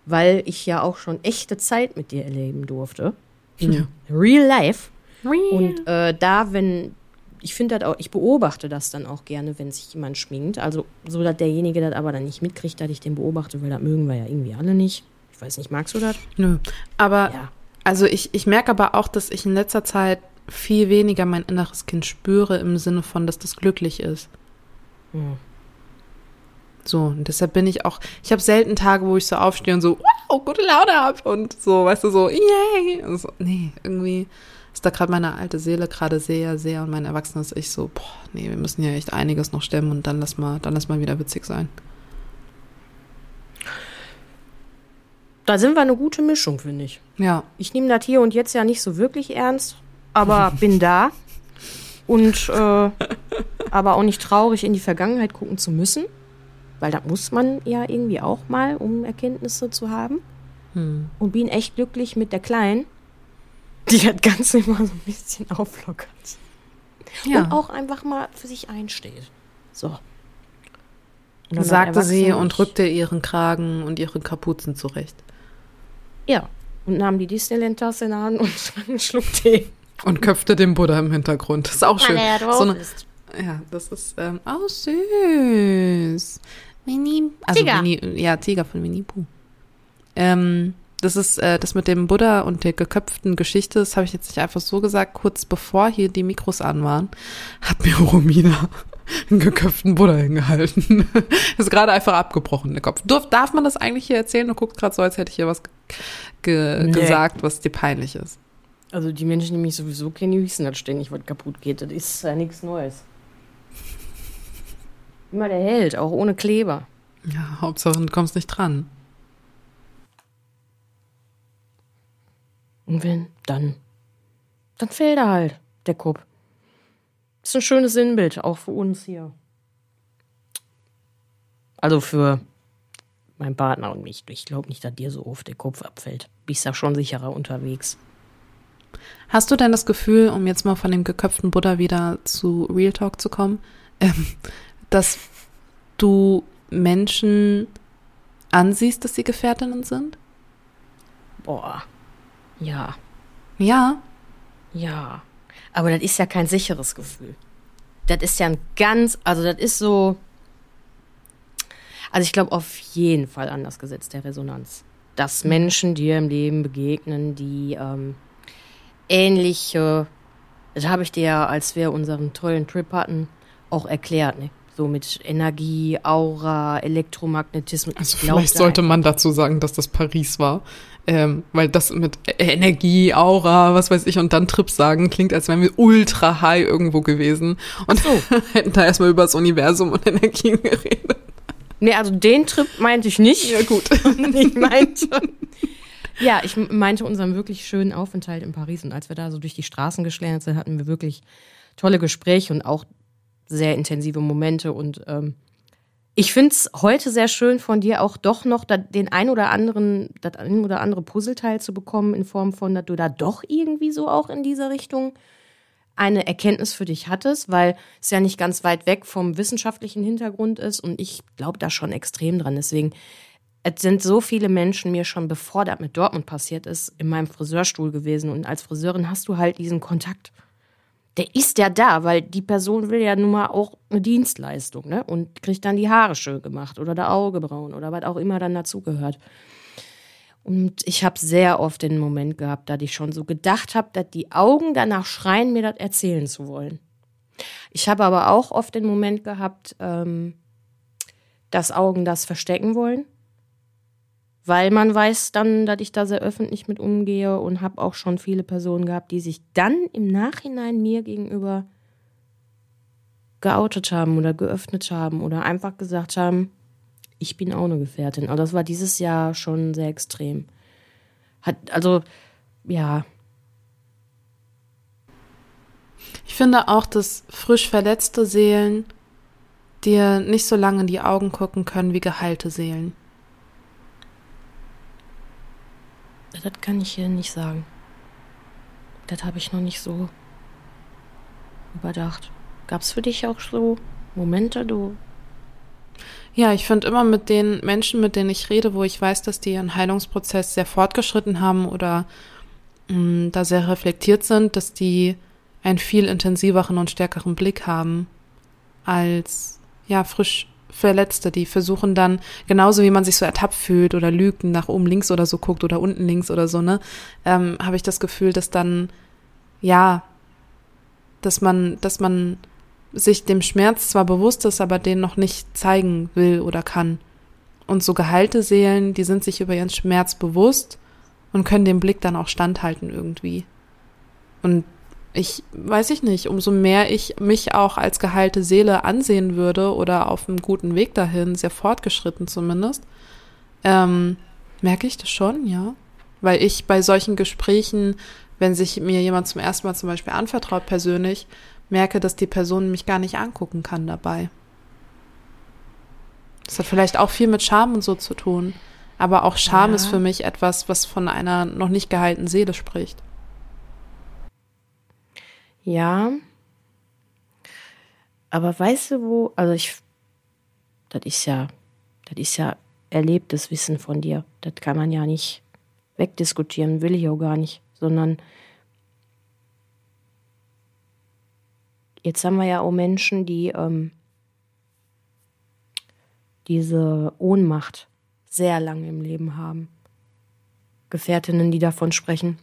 weil ich ja auch schon echte Zeit mit dir erleben durfte. Ja. Real life. Und äh, da, wenn, ich finde das auch, ich beobachte das dann auch gerne, wenn sich jemand schminkt. Also so, dass derjenige das aber dann nicht mitkriegt, dass ich den beobachte, weil das mögen wir ja irgendwie alle nicht. Ich weiß nicht, magst du das? Nö. Aber, Ja. also ich, ich merke aber auch, dass ich in letzter Zeit viel weniger mein inneres Kind spüre, im Sinne von, dass das glücklich ist. Hm. So, und deshalb bin ich auch, ich habe selten Tage, wo ich so aufstehe und so, wow, gute Laune hab und so, weißt du, so, yay. Und so, nee, irgendwie ist da gerade meine alte Seele gerade sehr, sehr und mein erwachsenes Ich so, boah, nee, wir müssen ja echt einiges noch stemmen und dann lass mal, dann lass mal wieder witzig sein. Da sind wir eine gute Mischung, finde ich. Ja, Ich nehme das hier und jetzt ja nicht so wirklich ernst, aber bin da. Und äh, aber auch nicht traurig, in die Vergangenheit gucken zu müssen. Weil das muss man ja irgendwie auch mal, um Erkenntnisse zu haben. Und bin echt glücklich mit der Kleinen, die das Ganze immer so ein bisschen auflockert. ja. Und auch einfach mal für sich einsteht. So. Und dann sagte sie und rückte ihren Kragen und ihre Kapuzen zurecht. Ja. Und nahm die Disneyland-Tasse in der Hand und einen Schluck Tee. Und köpfte den Buddha im Hintergrund. Das ist auch schön. Weil er drauf So eine, ist. Ja, das ist ähm, auch süß. Winnie, also Tiger. Winnie, ja, Tiger von Winnie Pooh. Ähm, das ist äh, das mit dem Buddha und der geköpften Geschichte, das habe ich jetzt nicht einfach so gesagt, kurz bevor hier die Mikros an waren, hat mir Romina einen geköpften Buddha hingehalten. ist gerade einfach abgebrochen, der Kopf. Darf, darf man das eigentlich hier erzählen? Du guckst gerade so, als hätte ich hier was ge Nee. gesagt, was dir peinlich ist. Also die Menschen, die mich sowieso kennen, die wissen, dass ständig was kaputt geht. Das ist ja nichts Neues. Immer der Held, auch ohne Kleber. Ja, Hauptsache, du kommst nicht dran. Und wenn, dann, dann fällt er halt, der Kopf. Ist ein schönes Sinnbild, auch für uns hier. Also für meinen Partner und mich. Ich glaube nicht, dass dir so oft der Kopf abfällt. Bist ja schon sicherer unterwegs. Hast du denn das Gefühl, um jetzt mal von dem geköpften Buddha wieder zu Real Talk zu kommen, ähm, dass du Menschen ansiehst, dass sie Gefährtinnen sind? Boah. Ja. Ja. Ja. Aber das ist ja kein sicheres Gefühl. Das ist ja ein ganz, also das ist so. Also ich glaube auf jeden Fall an das Gesetz der Resonanz. Dass Menschen dir im Leben begegnen, die ähm, ähnliche, das habe ich dir ja, als wir unseren tollen Trip hatten, auch erklärt, ne? So mit Energie, Aura, Elektromagnetismus. Also vielleicht sollte man dazu sagen, dass das Paris war. Ähm, weil das mit Energie, Aura, was weiß ich, und dann Trips sagen, klingt, als wären wir ultra high irgendwo gewesen. Und so. hätten da erstmal über das Universum und Energien geredet. Nee, also den Trip meinte ich nicht. Ja, gut. ich meinte. Ja, ich meinte unseren wirklich schönen Aufenthalt in Paris. Und als wir da so durch die Straßen geschlendert sind, hatten wir wirklich tolle Gespräche und auch sehr intensive Momente. Und ähm, ich finde es heute sehr schön von dir auch doch noch den ein oder anderen, das ein oder andere Puzzleteil zu bekommen, in Form von, dass du da doch irgendwie so auch in dieser Richtung eine Erkenntnis für dich hattest, weil es ja nicht ganz weit weg vom wissenschaftlichen Hintergrund ist und ich glaube da schon extrem dran. Deswegen, es sind so viele Menschen mir schon, bevor das mit Dortmund passiert ist, in meinem Friseurstuhl gewesen und als Friseurin hast du halt diesen Kontakt der ist ja da, weil die Person will ja nun mal auch eine Dienstleistung, ne? Und kriegt dann die Haare schön gemacht oder der Augebrauen oder was auch immer dann dazugehört. Und ich habe sehr oft den Moment gehabt, dass ich schon so gedacht habe, dass die Augen danach schreien, mir das erzählen zu wollen. Ich habe aber auch oft den Moment gehabt, ähm, dass Augen das verstecken wollen weil man weiß dann, dass ich da sehr öffentlich mit umgehe und habe auch schon viele Personen gehabt, die sich dann im Nachhinein mir gegenüber geoutet haben oder geöffnet haben oder einfach gesagt haben, ich bin auch eine Gefährtin. Aber das war dieses Jahr schon sehr extrem. Hat, also, ja. Ich finde auch, dass frisch verletzte Seelen dir nicht so lange in die Augen gucken können wie geheilte Seelen. Das kann ich hier nicht sagen. Das habe ich noch nicht so überdacht. Gab es für dich auch so Momente, du? Ja, ich finde immer mit den Menschen, mit denen ich rede, wo ich weiß, dass die ihren Heilungsprozess sehr fortgeschritten haben oder mh, mm, da sehr reflektiert sind, dass die einen viel intensiveren und stärkeren Blick haben als ja frisch Verletzte, die versuchen dann, genauso wie man sich so ertappt fühlt oder lügt, nach oben links oder so guckt oder unten links oder so, ne, ähm, habe ich das Gefühl, dass dann, ja, dass man, dass man sich dem Schmerz zwar bewusst ist, aber den noch nicht zeigen will oder kann. Und so geheilte Seelen, die sind sich über ihren Schmerz bewusst und können den Blick dann auch standhalten irgendwie. Und ich weiß ich nicht, umso mehr ich mich auch als geheilte Seele ansehen würde oder auf einem guten Weg dahin, sehr fortgeschritten zumindest, ähm, merke ich das schon, ja. Weil ich bei solchen Gesprächen, wenn sich mir jemand zum ersten Mal zum Beispiel anvertraut persönlich, merke, dass die Person mich gar nicht angucken kann dabei. Das hat vielleicht auch viel mit Scham und so zu tun. Aber auch Scham ja. ist für mich etwas, was von einer noch nicht geheilten Seele spricht. Ja. Aber weißt du wo, also ich, das ist ja, das ist ja erlebtes Wissen von dir. Das kann man ja nicht wegdiskutieren, will ich auch gar nicht, sondern jetzt haben wir ja auch Menschen, die ähm, diese Ohnmacht sehr lange im Leben haben. Gefährtinnen, die davon sprechen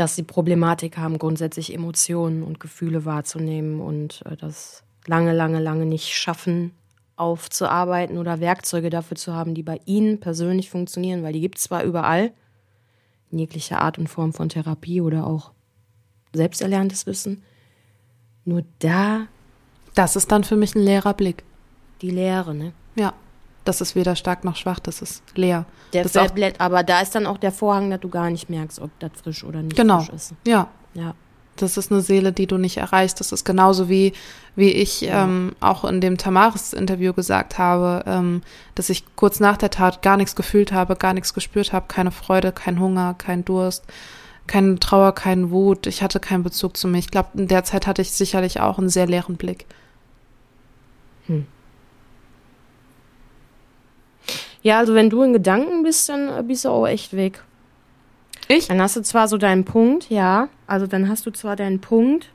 dass sie Problematik haben, grundsätzlich Emotionen und Gefühle wahrzunehmen und äh, das lange, lange, lange nicht schaffen, aufzuarbeiten oder Werkzeuge dafür zu haben, die bei ihnen persönlich funktionieren, weil die gibt es zwar überall, in jeglicher Art und Form von Therapie oder auch selbsterlerntes Wissen, nur da. Das ist dann für mich ein leerer Blick. Die Leere, ne? Ja. Das ist weder stark noch schwach, das ist leer. Der das Fellblatt, aber da ist dann auch der Vorhang, dass du gar nicht merkst, ob das frisch oder nicht genau. frisch ist. Ja. Ja. Das ist eine Seele, die du nicht erreichst. Das ist genauso wie, wie ich ja. ähm, auch in dem Tamaris-Interview gesagt habe, ähm, dass ich kurz nach der Tat gar nichts gefühlt habe, gar nichts gespürt habe, keine Freude, kein Hunger, kein Durst, keine Trauer, kein Wut. Ich hatte keinen Bezug zu mir. Ich glaube, in der Zeit hatte ich sicherlich auch einen sehr leeren Blick. Hm. Ja, also wenn du in Gedanken bist, dann äh, bist du auch echt weg. Ich? Dann hast du zwar so deinen Punkt, ja. Also dann hast du zwar deinen Punkt,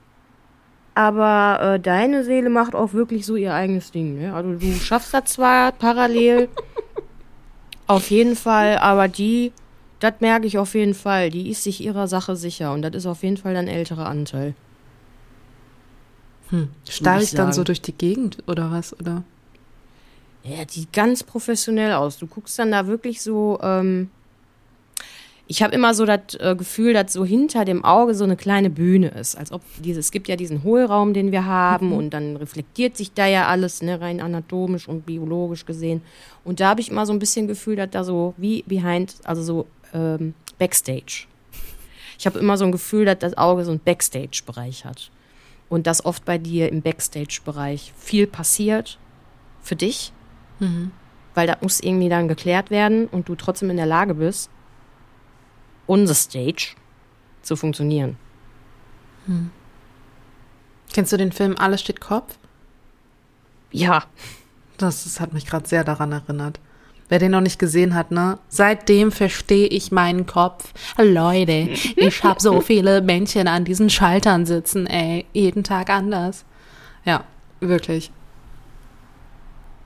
aber äh, deine Seele macht auch wirklich so ihr eigenes Ding. Ne? Also du schaffst das zwar parallel, auf jeden Fall, aber die, das merke ich auf jeden Fall, die ist sich ihrer Sache sicher und das ist auf jeden Fall dein älterer Anteil. Hm. Starr ich ich dann so durch die Gegend oder was? Oder? Ja, die sieht ganz professionell aus. Du guckst dann da wirklich so. Ähm, ich habe immer so das äh, Gefühl, dass so hinter dem Auge so eine kleine Bühne ist. Als ob diese, es gibt ja diesen Hohlraum, den wir haben, und dann reflektiert sich da ja alles, ne, rein anatomisch und biologisch gesehen. Und da habe ich immer so ein bisschen Gefühl, dass da so wie behind, also so ähm, Backstage. Ich habe immer so ein Gefühl, dass das Auge so einen Backstage-Bereich hat. Und dass oft bei dir im Backstage-Bereich viel passiert für dich weil das muss irgendwie dann geklärt werden und du trotzdem in der Lage bist, on the stage zu funktionieren. Kennst du den Film Alles steht Kopf? Ja, Das, das hat mich gerade sehr daran erinnert. Wer den noch nicht gesehen hat, ne? Seitdem verstehe ich meinen Kopf. Leute, ich habe so viele Männchen an diesen Schaltern sitzen, ey. Jeden Tag anders. Ja, wirklich.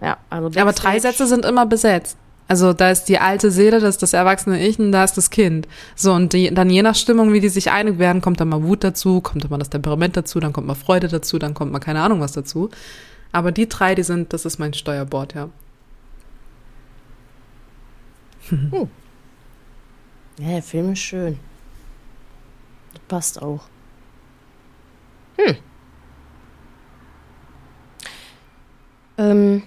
Ja, also Aber drei Backstage- Sätze sind immer besetzt. Also da ist die alte Seele, das ist das erwachsene Ich und da ist das Kind. So, und die, dann je nach Stimmung, wie die sich einig werden, kommt dann mal Wut dazu, kommt dann mal das Temperament dazu, dann kommt mal Freude dazu, dann kommt mal keine Ahnung was dazu. Aber die drei, die sind, das ist mein Steuerbord, ja. Ja, der Film ist schön. Das passt auch. Hm. Ähm,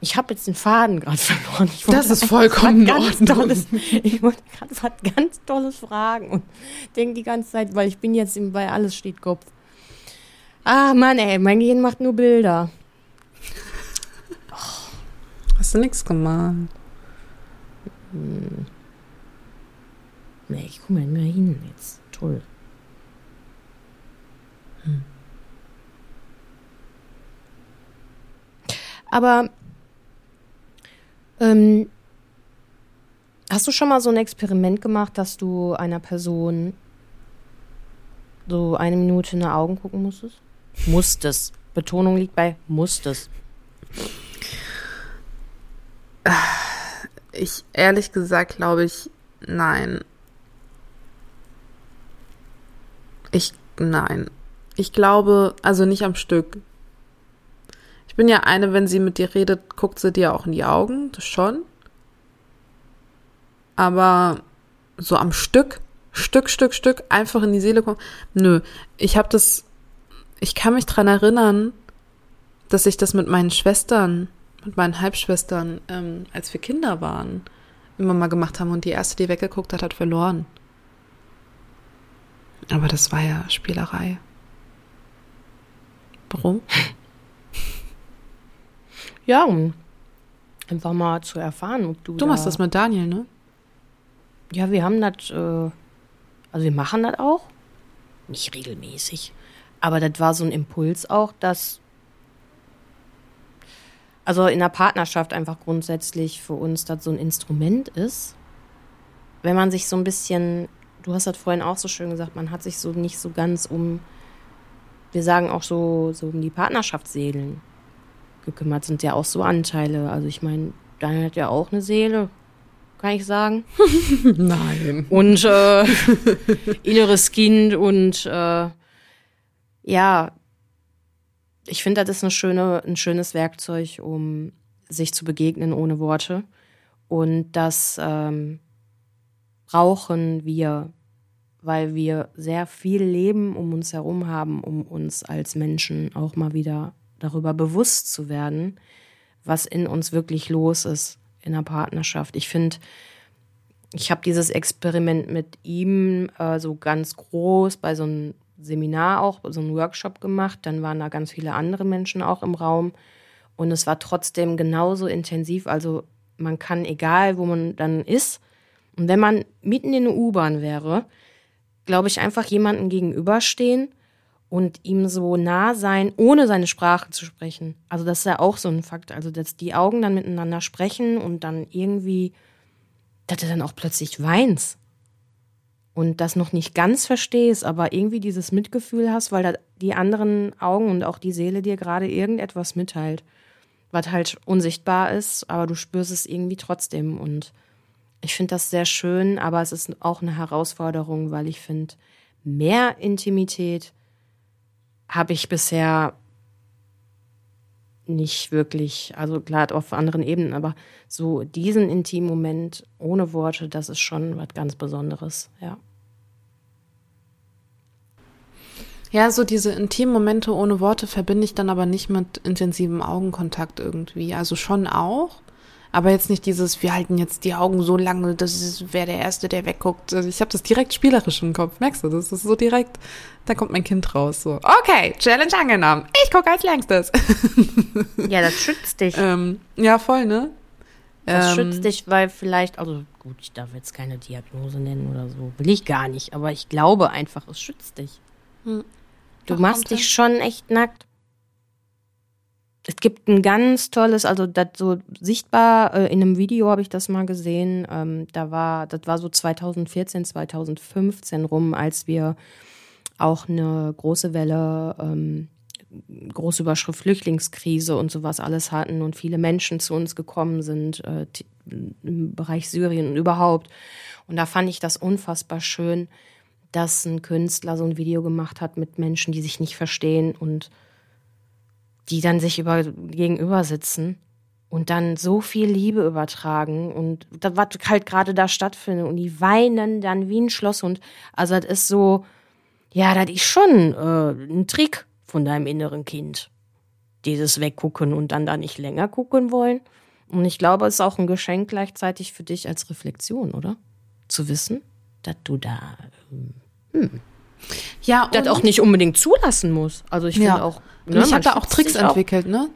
ich habe jetzt den Faden gerade verloren. Das ist vollkommen in Ordnung. Tolles, Ich wollte gerade was ganz Tolles fragen und denke die ganze Zeit, weil ich bin jetzt im, bei alles steht Kopf. Ah, Mann, ey, mein Gehirn macht nur Bilder. Hast du nichts gemacht? Nee, ich guck mal immer hin jetzt. Toll. Aber ähm, hast du schon mal so ein Experiment gemacht, dass du einer Person so eine Minute in die Augen gucken musstest? Musstest. Betonung liegt bei musstest. Ich, ehrlich gesagt, glaube ich, nein. Ich, nein. Ich glaube, also nicht am Stück. Bin ja eine, wenn sie mit dir redet, guckt sie dir auch in die Augen, das schon. Aber so am Stück, Stück, Stück, Stück, einfach in die Seele kommen. Nö, ich habe das, ich kann mich dran erinnern, dass ich das mit meinen Schwestern, mit meinen Halbschwestern, ähm, als wir Kinder waren, immer mal gemacht haben und die erste, die weggeguckt hat, hat verloren. Aber das war ja Spielerei. Warum? Ja, um einfach mal zu erfahren, ob du. Du machst da das mit Daniel, ne? Ja, wir haben das, äh, also wir machen das auch. Nicht regelmäßig. Aber das war so ein Impuls auch, dass, also in der Partnerschaft einfach grundsätzlich für uns das so ein Instrument ist. Wenn man sich so ein bisschen, du hast das vorhin auch so schön gesagt, man hat sich so nicht so ganz um, wir sagen auch so, so um die Partnerschaftsseelen gekümmert, sind ja auch so Anteile. Also ich meine, Daniel hat ja auch eine Seele, kann ich sagen Nein. und äh, inneres Kind und äh, ja, ich finde, das ist eine schöne, ein schönes Werkzeug, um sich zu begegnen ohne Worte. Und das ähm, brauchen wir, weil wir sehr viel Leben um uns herum haben, um uns als Menschen auch mal wieder darüber bewusst zu werden, was in uns wirklich los ist in der Partnerschaft. Ich finde, ich habe dieses Experiment mit ihm äh, so ganz groß bei so einem Seminar auch, so einem Workshop gemacht. Dann waren da ganz viele andere Menschen auch im Raum. Und es war trotzdem genauso intensiv. Also man kann, egal wo man dann ist, und wenn man mitten in der U-Bahn wäre, glaube ich, einfach jemanden gegenüberstehen und ihm so nah sein, ohne seine Sprache zu sprechen. Also das ist ja auch so ein Fakt. Also dass die Augen dann miteinander sprechen und dann irgendwie, dass er dann auch plötzlich weint und das noch nicht ganz verstehst, aber irgendwie dieses Mitgefühl hast, weil da die anderen Augen und auch die Seele dir gerade irgendetwas mitteilt, was halt unsichtbar ist, aber du spürst es irgendwie trotzdem und ich finde das sehr schön, aber es ist auch eine Herausforderung, weil ich finde, mehr Intimität habe ich bisher nicht wirklich, also klar auf anderen Ebenen, aber so diesen intimen Moment ohne Worte, das ist schon was ganz Besonderes, ja. Ja, so diese intimen Momente ohne Worte verbinde ich dann aber nicht mit intensivem Augenkontakt irgendwie. Also schon auch, aber jetzt nicht dieses, wir halten jetzt die Augen so lange, das wäre der Erste, der wegguckt. Also ich habe das direkt spielerisch im Kopf, merkst du? Das ist so direkt, da kommt mein Kind raus. So, okay, Challenge angenommen. Ich gucke als längstes. Ja, das schützt dich. ähm, ja, voll, ne? Das Ähm, schützt dich, weil vielleicht, also gut, ich darf jetzt keine Diagnose nennen oder so, will ich gar nicht, aber ich glaube einfach, es schützt dich. Hm. Du machst dich schon echt nackt. Es gibt ein ganz tolles, also das so sichtbar äh, in einem Video habe ich das mal gesehen. Ähm, da war, das war so 2014, 2015 rum, als wir auch eine große Welle, ähm, große Überschrift Flüchtlingskrise und sowas alles hatten und viele Menschen zu uns gekommen sind äh, im Bereich Syrien und überhaupt. Und da fand ich das unfassbar schön, dass ein Künstler so ein Video gemacht hat mit Menschen, die sich nicht verstehen und die dann sich über, gegenüber sitzen und dann so viel Liebe übertragen und das, was halt gerade da stattfindet und die weinen dann wie ein Schlosshund. Also das ist so, ja, das ist schon äh, ein Trick von deinem inneren Kind. Dieses Weggucken und dann da nicht länger gucken wollen. Und ich glaube, es ist auch ein Geschenk gleichzeitig für dich als Reflexion, oder? Zu wissen, dass du da Ja, das auch nicht unbedingt zulassen muss. Also ich finde Ja. auch. Ne, ich habe da auch Tricks sich auch. entwickelt, ne?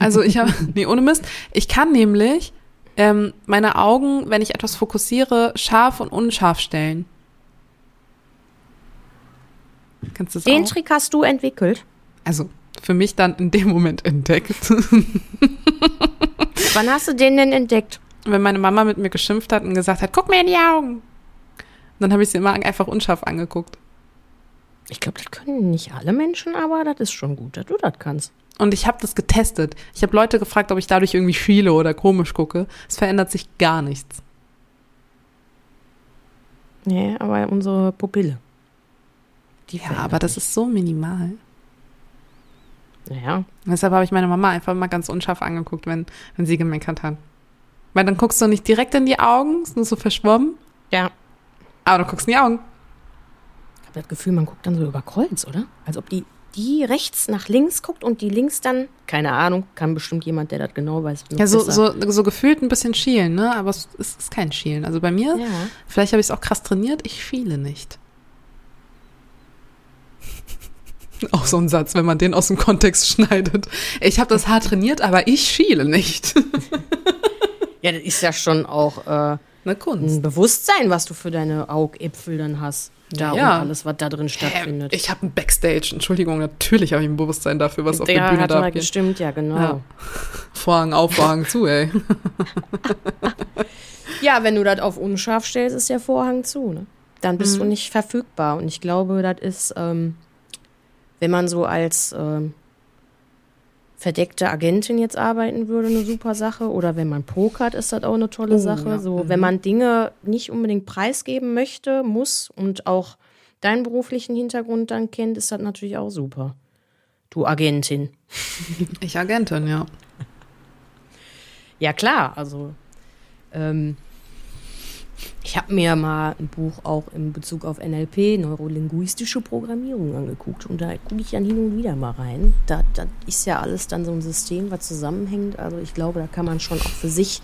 Also ich habe, nee, ohne Mist. Ich kann nämlich ähm, meine Augen, wenn ich etwas fokussiere, scharf und unscharf stellen. Kannst du das Den auch? Trick hast du entwickelt. Also für mich dann in dem Moment entdeckt. Wann hast du den denn entdeckt? wenn meine Mama mit mir geschimpft hat und gesagt hat, guck mir in die Augen. Dann habe ich sie immer einfach unscharf angeguckt. Ich glaube, das können nicht alle Menschen, aber das ist schon gut, dass du das kannst. Und ich habe das getestet. Ich habe Leute gefragt, ob ich dadurch irgendwie schiele oder komisch gucke. Es verändert sich gar nichts. Nee, aber unsere Pupille. Die Ja, aber das ist so minimal. Naja, Deshalb habe ich meine Mama einfach mal ganz unscharf angeguckt, wenn, wenn sie gemeckert hat. Weil dann guckst du nicht direkt in die Augen, ist nur so verschwommen, ja. Aber du guckst in die Augen. Ich habe das Gefühl, man guckt dann so über Kreuz, oder? Als ob die, die rechts nach links guckt und die links dann, keine Ahnung, kann bestimmt jemand, der das genau weiß. Ja, so, so, so gefühlt ein bisschen schielen, ne? Aber es ist, ist kein Schielen. Also bei mir, Ja. vielleicht habe ich es auch krass trainiert, ich schiele nicht. Auch so ein Satz, wenn man den aus dem Kontext schneidet. Ich habe das hart trainiert, aber ich schiele nicht. Ja, das ist ja schon auch äh, Eine Kunst. ein Bewusstsein, was du für deine Augäpfel dann hast. Da Ja. und alles, was da drin stattfindet. Ich habe ein Backstage, Entschuldigung, natürlich habe ich ein Bewusstsein dafür, was auf der Bühne hat da mal abgeht. gestimmt, ja, genau. Ja. Vorhang auf, Vorhang zu, ey. Ja, wenn du das auf unscharf stellst, ist der Vorhang zu, ne? Dann bist du nicht verfügbar. Und ich glaube, das ist, ähm, wenn man so als ähm, verdeckte Agentin jetzt arbeiten würde, eine super Sache. Oder wenn man pokert, ist das auch eine tolle Oh, Sache. ja. So, wenn man Dinge nicht unbedingt preisgeben möchte, muss und auch deinen beruflichen Hintergrund dann kennt, ist das natürlich auch super. Du Agentin. Ich Agentin, ja. Ja, klar, also ähm, ich habe mir mal ein Buch auch in Bezug auf NLP, neurolinguistische Programmierung, angeguckt und da gucke ich dann hin und wieder mal rein. Da, da ist ja alles dann so ein System, was zusammenhängt. Also ich glaube, da kann man schon auch für sich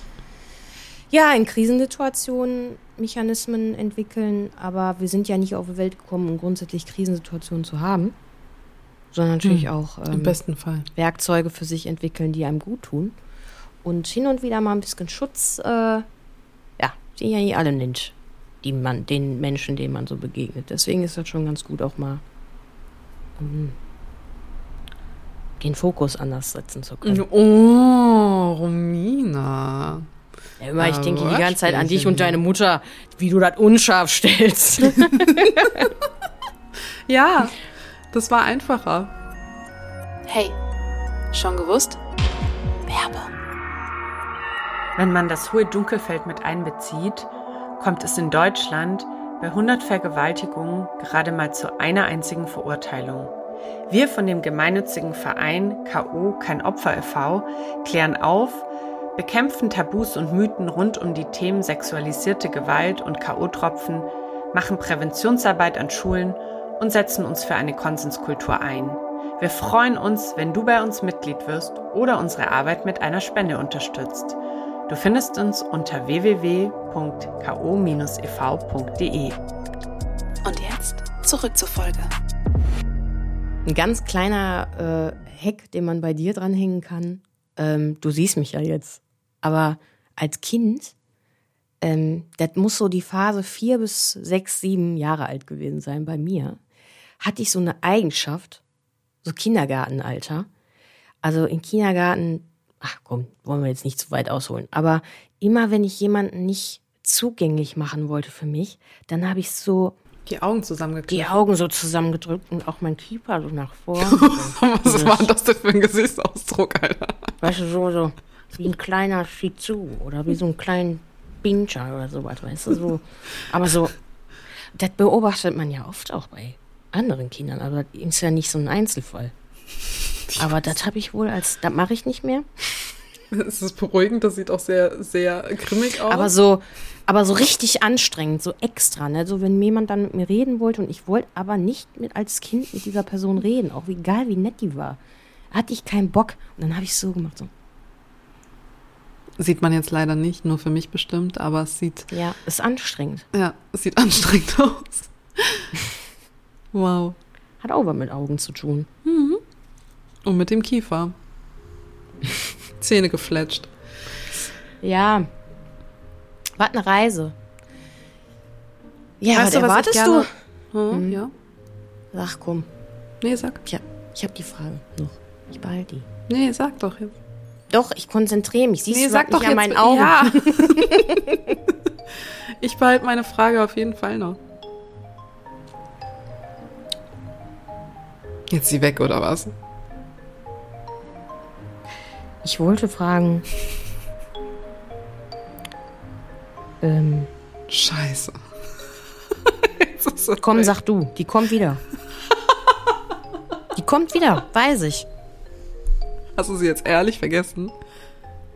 ja in Krisensituationen Mechanismen entwickeln, aber wir sind ja nicht auf die Welt gekommen, um grundsätzlich Krisensituationen zu haben, sondern natürlich auch Im ähm, besten Fall. Werkzeuge für sich entwickeln, die einem gut tun. Und hin und wieder mal ein bisschen Schutz, äh, ja, sind ja nicht alle nicht, die man, den Menschen, denen man so begegnet. Deswegen ist das schon ganz gut, auch mal um den Fokus anders setzen zu können. Oh, Romina. Ja, immer, ich denke die ganze Zeit an dich und deine Mutter, wie du das unscharf stellst. Ja, das war einfacher. Hey, schon gewusst? Werbe. Wenn man das hohe Dunkelfeld mit einbezieht, kommt es in Deutschland bei 100 Vergewaltigungen gerade mal zu einer einzigen Verurteilung. Wir von dem gemeinnützigen Verein KO Kein Opfer e.V. klären auf, bekämpfen Tabus und Mythen rund um die Themen sexualisierte Gewalt und KO-Tropfen, machen Präventionsarbeit an Schulen und setzen uns für eine Konsenskultur ein. Wir freuen uns, wenn du bei uns Mitglied wirst oder unsere Arbeit mit einer Spende unterstützt. Du findest uns unter www.ko-ev.de. Und jetzt zurück zur Folge. Ein ganz kleiner äh, Hack, den man bei dir dranhängen kann. Ähm, du siehst mich ja jetzt. Aber als Kind, ähm, das muss so die Phase vier bis sechs, sieben Jahre alt gewesen sein bei mir, hatte ich so eine Eigenschaft, so Kindergartenalter. Also im Kindergarten, ach komm, wollen wir jetzt nicht zu weit ausholen, aber immer wenn ich jemanden nicht zugänglich machen wollte für mich, dann habe ich so Die Augen zusammengeklickt. die Augen so zusammengedrückt und auch mein Kiefer so nach vorne. Was war das denn für ein Gesichtsausdruck, Alter? Weißt du, so, so wie ein kleiner Shih Tzu oder wie so ein kleiner Pinscher oder sowas, weißt du, so. Aber so, das beobachtet man ja oft auch bei anderen Kindern, aber das ist ja nicht so ein Einzelfall. Aber das habe ich wohl als, das mache ich nicht mehr. Es ist beruhigend, das sieht auch sehr, sehr grimmig aus. Aber so, aber so richtig anstrengend, so extra, ne? So wenn jemand dann mit mir reden wollte und ich wollte aber nicht mit als Kind mit dieser Person reden, auch egal wie nett die war, hatte ich keinen Bock. Und dann habe ich so gemacht, so, Sieht man jetzt leider nicht, nur für mich bestimmt, aber es sieht, ja, ist anstrengend. ja, es sieht anstrengend aus. Wow. Hat auch was mit Augen zu tun. Und mit dem Kiefer. Zähne gefletscht. Ja. Was eine Reise. Ja, Weißt was du, was erwartest gerne- du? Hm, Ja. Ach komm, Nee, sag. ich hab, ich hab die Frage noch. Ich behalte die. Nee, sag doch jetzt. Doch, ich konzentriere mich. Siehst Nee, du sag doch nicht jetzt. an meinen Augen? Ja. ich behalte meine Frage auf jeden Fall noch. Jetzt sie weg, oder was? Ich wollte fragen. Ähm, Scheiße. Komm, weg. sag du. Die kommt wieder. Die kommt wieder, weiß ich. Hast du sie jetzt ehrlich vergessen?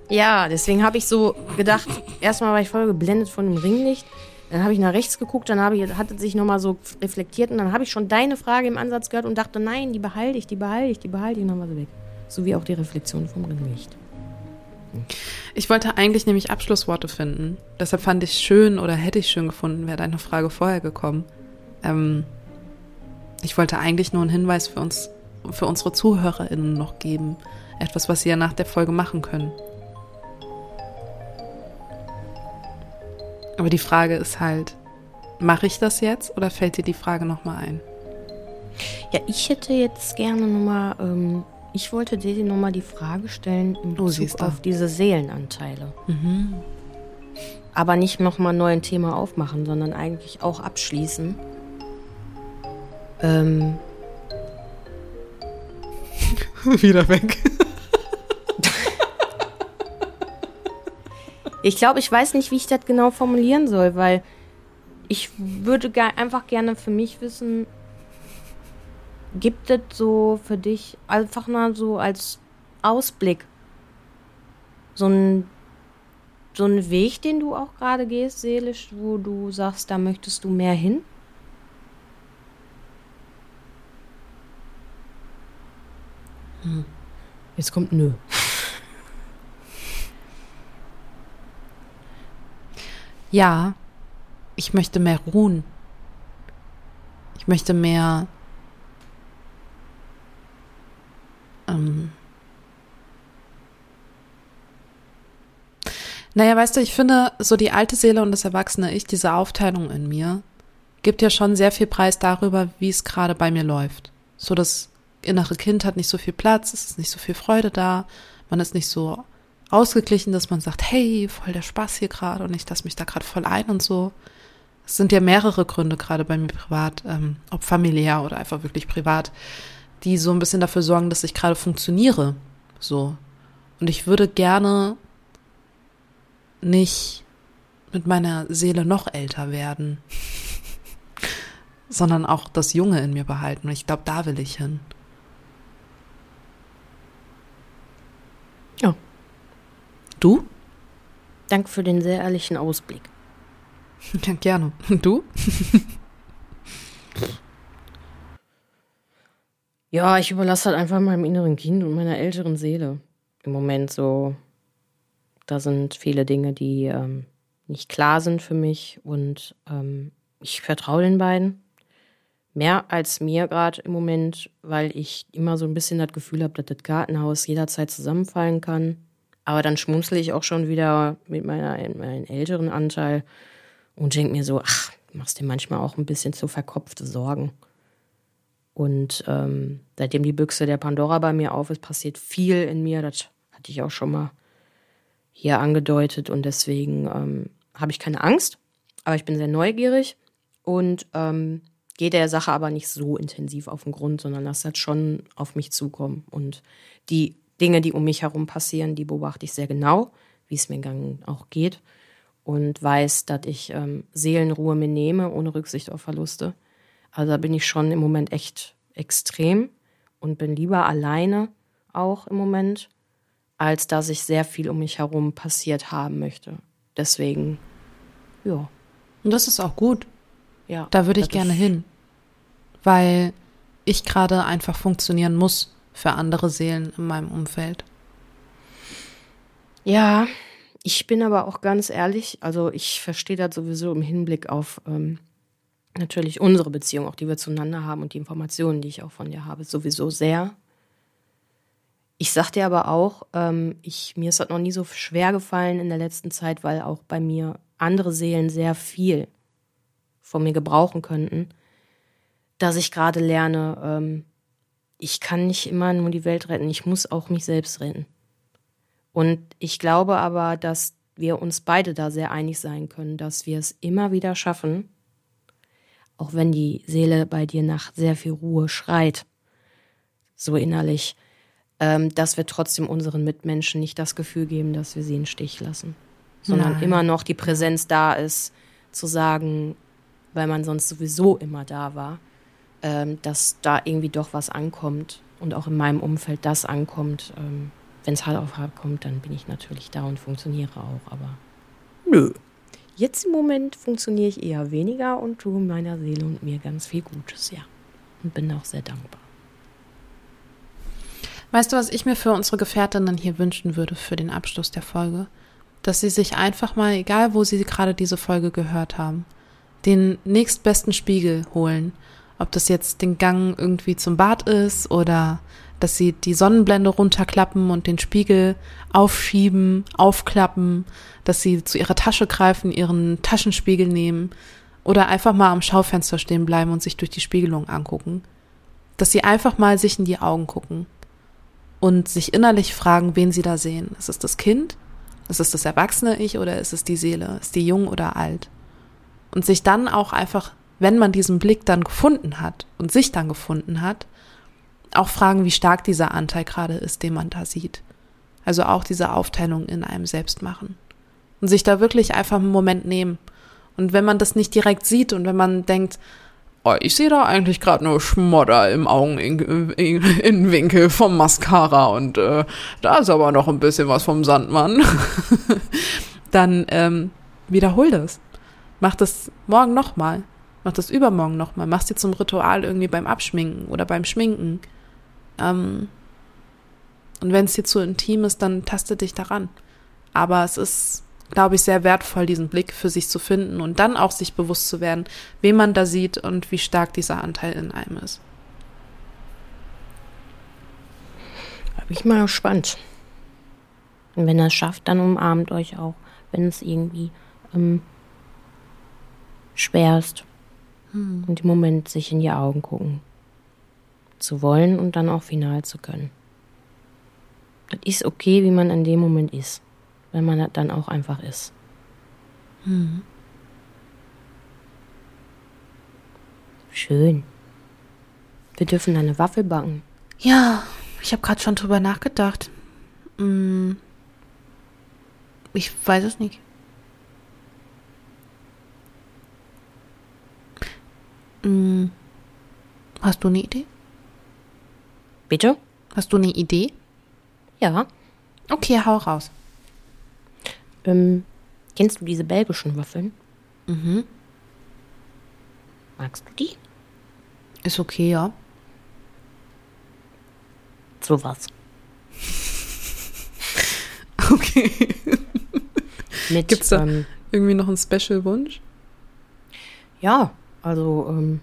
Ja, deswegen habe ich so gedacht, erstmal war ich voll geblendet von dem Ringlicht. Dann habe ich nach rechts geguckt, dann ich, hat es sich nochmal so reflektiert und dann habe ich schon deine Frage im Ansatz gehört und dachte, nein, die behalte ich, die behalte ich, die behalte ich und dann war sie weg. So wie auch die Reflexion vom Ringlicht. Ich wollte eigentlich nämlich Abschlussworte finden. Deshalb fand ich schön oder hätte ich schön gefunden, wäre deine Frage vorher gekommen. Ähm, ich wollte eigentlich nur einen Hinweis für uns, für unsere ZuhörerInnen noch geben. Etwas, was sie ja nach der Folge machen können. Aber die Frage ist halt, mache ich das jetzt oder fällt dir die Frage nochmal ein? Ja, ich hätte jetzt gerne nochmal, ähm, ich wollte dir nochmal die Frage stellen in Oh, Bezug du. auf diese Seelenanteile. Aber nicht nochmal neu ein Thema aufmachen, sondern eigentlich auch abschließen. Ähm, Wieder weg. Ich glaube, ich weiß nicht, wie ich das genau formulieren soll, weil ich würde einfach gerne für mich wissen, gibt es so für dich einfach mal so als Ausblick so ein so einen Weg, den du auch gerade gehst, seelisch, wo du sagst, da möchtest du mehr hin? Jetzt kommt nö. Ja, ich möchte mehr ruhen. Ich möchte mehr. Ähm, naja, weißt du, ich finde, so die alte Seele und das erwachsene Ich, diese Aufteilung in mir, gibt ja schon sehr viel Preis darüber, wie es gerade bei mir läuft. So das innere Kind hat nicht so viel Platz, es ist nicht so viel Freude da, man ist nicht so ausgeglichen, dass man sagt, hey, voll der Spaß hier gerade und ich lasse mich da gerade voll ein und so. Es sind ja mehrere Gründe, gerade bei mir privat, ähm, ob familiär oder einfach wirklich privat, die so ein bisschen dafür sorgen, dass ich gerade funktioniere. So. Und ich würde gerne nicht mit meiner Seele noch älter werden, sondern auch das Junge in mir behalten. Und ich glaube, da will ich hin. Ja. Du? Danke für den sehr ehrlichen Ausblick. Ja, gerne. Und du? ja, ich überlasse halt einfach meinem inneren Kind und meiner älteren Seele. Im Moment so. Da sind viele Dinge, die ähm, nicht klar sind für mich und ähm, ich vertraue den beiden. Mehr als mir gerade im Moment, weil ich immer so ein bisschen das Gefühl habe, dass das Gartenhaus jederzeit zusammenfallen kann. Aber dann schmunzle ich auch schon wieder mit meiner, meinem älteren Anteil und denke mir so, ach, machst dir manchmal auch ein bisschen zu verkopfte Sorgen. Und ähm, seitdem die Büchse der Pandora bei mir auf ist, passiert viel in mir. Das hatte ich auch schon mal hier angedeutet. Und deswegen ähm, habe ich keine Angst, aber ich bin sehr neugierig und ähm, gehe der Sache aber nicht so intensiv auf den Grund, sondern lasse das schon auf mich zukommen. Und die Dinge, die um mich herum passieren, die beobachte ich sehr genau, wie es mir Gang auch geht und weiß, dass ich ähm, Seelenruhe mir nehme, ohne Rücksicht auf Verluste. Also da bin ich schon im Moment echt extrem und bin lieber alleine auch im Moment, als dass ich sehr viel um mich herum passiert haben möchte. Deswegen, ja. Und das ist auch gut. Ja. Da würde ich gerne hin. Weil ich gerade einfach funktionieren muss für andere Seelen in meinem Umfeld. Ja, ich bin aber auch ganz ehrlich, also ich verstehe das sowieso im Hinblick auf ähm, natürlich unsere Beziehung, auch die wir zueinander haben und die Informationen, die ich auch von dir habe, sowieso sehr. Ich sag dir aber auch, ähm, ich, mir ist das noch nie so schwer gefallen in der letzten Zeit, weil auch bei mir andere Seelen sehr viel von mir gebrauchen könnten, dass ich gerade lerne, ähm, ich kann nicht immer nur die Welt retten, ich muss auch mich selbst retten. Und ich glaube aber, dass wir uns beide da sehr einig sein können, dass wir es immer wieder schaffen, auch wenn die Seele bei dir nach sehr viel Ruhe schreit, so innerlich, ähm, dass wir trotzdem unseren Mitmenschen nicht das Gefühl geben, dass wir sie in Stich lassen, sondern Nein. immer noch die Präsenz da ist, zu sagen, weil man sonst sowieso immer da war, ähm, dass da irgendwie doch was ankommt und auch in meinem Umfeld das ankommt, ähm, wenn es hart auf hart kommt, dann bin ich natürlich da und funktioniere auch, aber nö. Jetzt im Moment funktioniere ich eher weniger und tue meiner Seele und mir ganz viel Gutes, ja. Und bin auch sehr dankbar. Weißt du, was ich mir für unsere Gefährtinnen hier wünschen würde für den Abschluss der Folge? Dass sie sich einfach mal, egal wo sie gerade diese Folge gehört haben, den nächstbesten Spiegel holen. Ob das jetzt den Gang irgendwie zum Bad ist oder dass sie die Sonnenblende runterklappen und den Spiegel aufschieben, aufklappen, dass sie zu ihrer Tasche greifen, ihren Taschenspiegel nehmen oder einfach mal am Schaufenster stehen bleiben und sich durch die Spiegelung angucken. Dass sie einfach mal sich in die Augen gucken und sich innerlich fragen, wen sie da sehen. Ist es das Kind? Ist es das erwachsene Ich oder ist es die Seele? Ist die jung oder alt? Und sich dann auch einfach, wenn man diesen Blick dann gefunden hat und sich dann gefunden hat, auch fragen, wie stark dieser Anteil gerade ist, den man da sieht. Also auch diese Aufteilung in einem selbst machen. Und sich da wirklich einfach einen Moment nehmen. Und wenn man das nicht direkt sieht und wenn man denkt, oh, ich sehe da eigentlich gerade nur Schmodder im Augeninnenwinkel vom Mascara und äh, da ist aber noch ein bisschen was vom Sandmann, dann ähm, wiederhol das. Mach das morgen nochmal. Mach das übermorgen nochmal. Mach's dir zum Ritual irgendwie beim Abschminken oder beim Schminken. Ähm, und wenn es dir zu intim ist, dann taste dich daran. Aber es ist, glaube ich, sehr wertvoll, diesen Blick für sich zu finden und dann auch sich bewusst zu werden, wen man da sieht und wie stark dieser Anteil in einem ist. Da bin ich mal gespannt. Und wenn er es schafft, dann umarmt euch auch, wenn es irgendwie ähm, schwer ist. Hm. Und im Moment sich in die Augen gucken zu wollen und dann auch final zu können. Das ist okay, wie man in dem Moment ist, wenn man das dann auch einfach ist. Mhm. Schön. Wir dürfen eine Waffel backen. Ja, ich habe gerade schon drüber nachgedacht. Hm. Ich weiß es nicht. Hm. Hast du eine Idee? Bitte? Hast du eine Idee? Ja. Okay, hau raus. Ähm, kennst du diese belgischen Waffeln? Mhm. Magst du die? Ist okay, ja. So was. Okay. Mit, Gibt's da ähm, irgendwie noch einen Special-Wunsch? Ja, also ähm,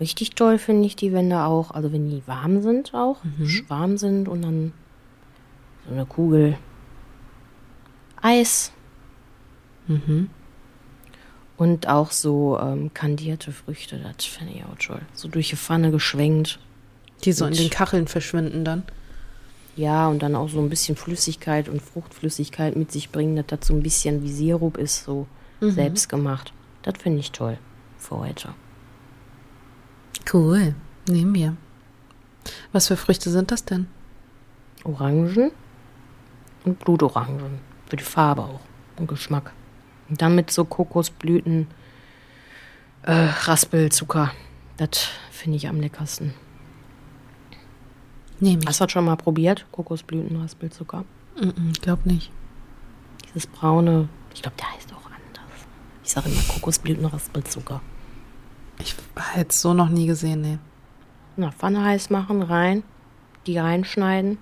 richtig toll finde ich die, wenn da auch, also wenn die warm sind auch, Mhm. warm sind und dann so eine Kugel Eis Mhm. und auch so ähm, kandierte Früchte, das finde ich auch toll. So durch die Pfanne geschwenkt. Die so in den Kacheln verschwinden dann. Ja, und dann auch so ein bisschen Flüssigkeit und Fruchtflüssigkeit mit sich bringen, dass das so ein bisschen wie Sirup ist, so Mhm. selbst gemacht. Das finde ich toll für heute. Cool. Nehmen wir. Was für Früchte sind das denn? Orangen und Blutorangen. Für die Farbe auch und Geschmack. Und dann mit so Kokosblüten, äh, Raspelzucker. Das finde ich am leckersten. Nehme ich. Hast du das schon mal probiert? Kokosblüten, Raspelzucker? Mhm, glaub nicht. Dieses braune, ich glaube, der heißt auch anders. Ich sage immer Kokosblüten, Raspelzucker. Ich habe jetzt so noch nie gesehen, nee. Na, Pfanne heiß machen, rein, die reinschneiden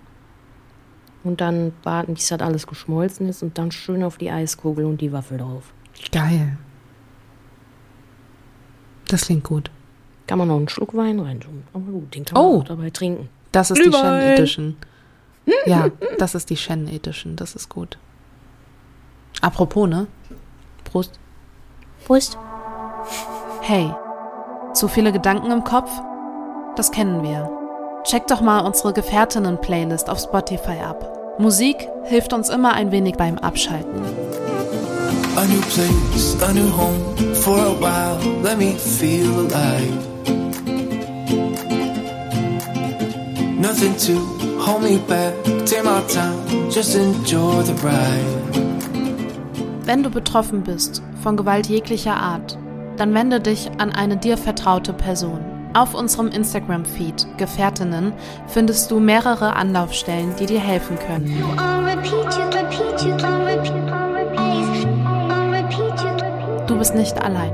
und dann warten, bis das alles geschmolzen ist und dann schön auf die Eiskugel und die Waffel drauf. Geil. Das klingt gut. Kann man noch einen Schluck Wein reintun. Aber gut, den kann man Oh. auch dabei trinken. Das ist die Glühwein. Shen Edition. Ja, das ist die Shen Edition. Das ist gut. Apropos, ne? Prost. Prost. Hey, zu viele Gedanken im Kopf? Das kennen wir. Check doch mal unsere Gefährtinnen-Playlist auf Spotify ab. Musik hilft uns immer ein wenig beim Abschalten. A new place, a new home for a while. Let me feel alive. Nothing to hold me back. Take my time, just enjoy the ride. Wenn du betroffen bist von Gewalt jeglicher Art, dann wende dich an eine dir vertraute Person. Auf unserem Instagram-Feed Gefährtinnen findest du mehrere Anlaufstellen, die dir helfen können. Du bist nicht allein.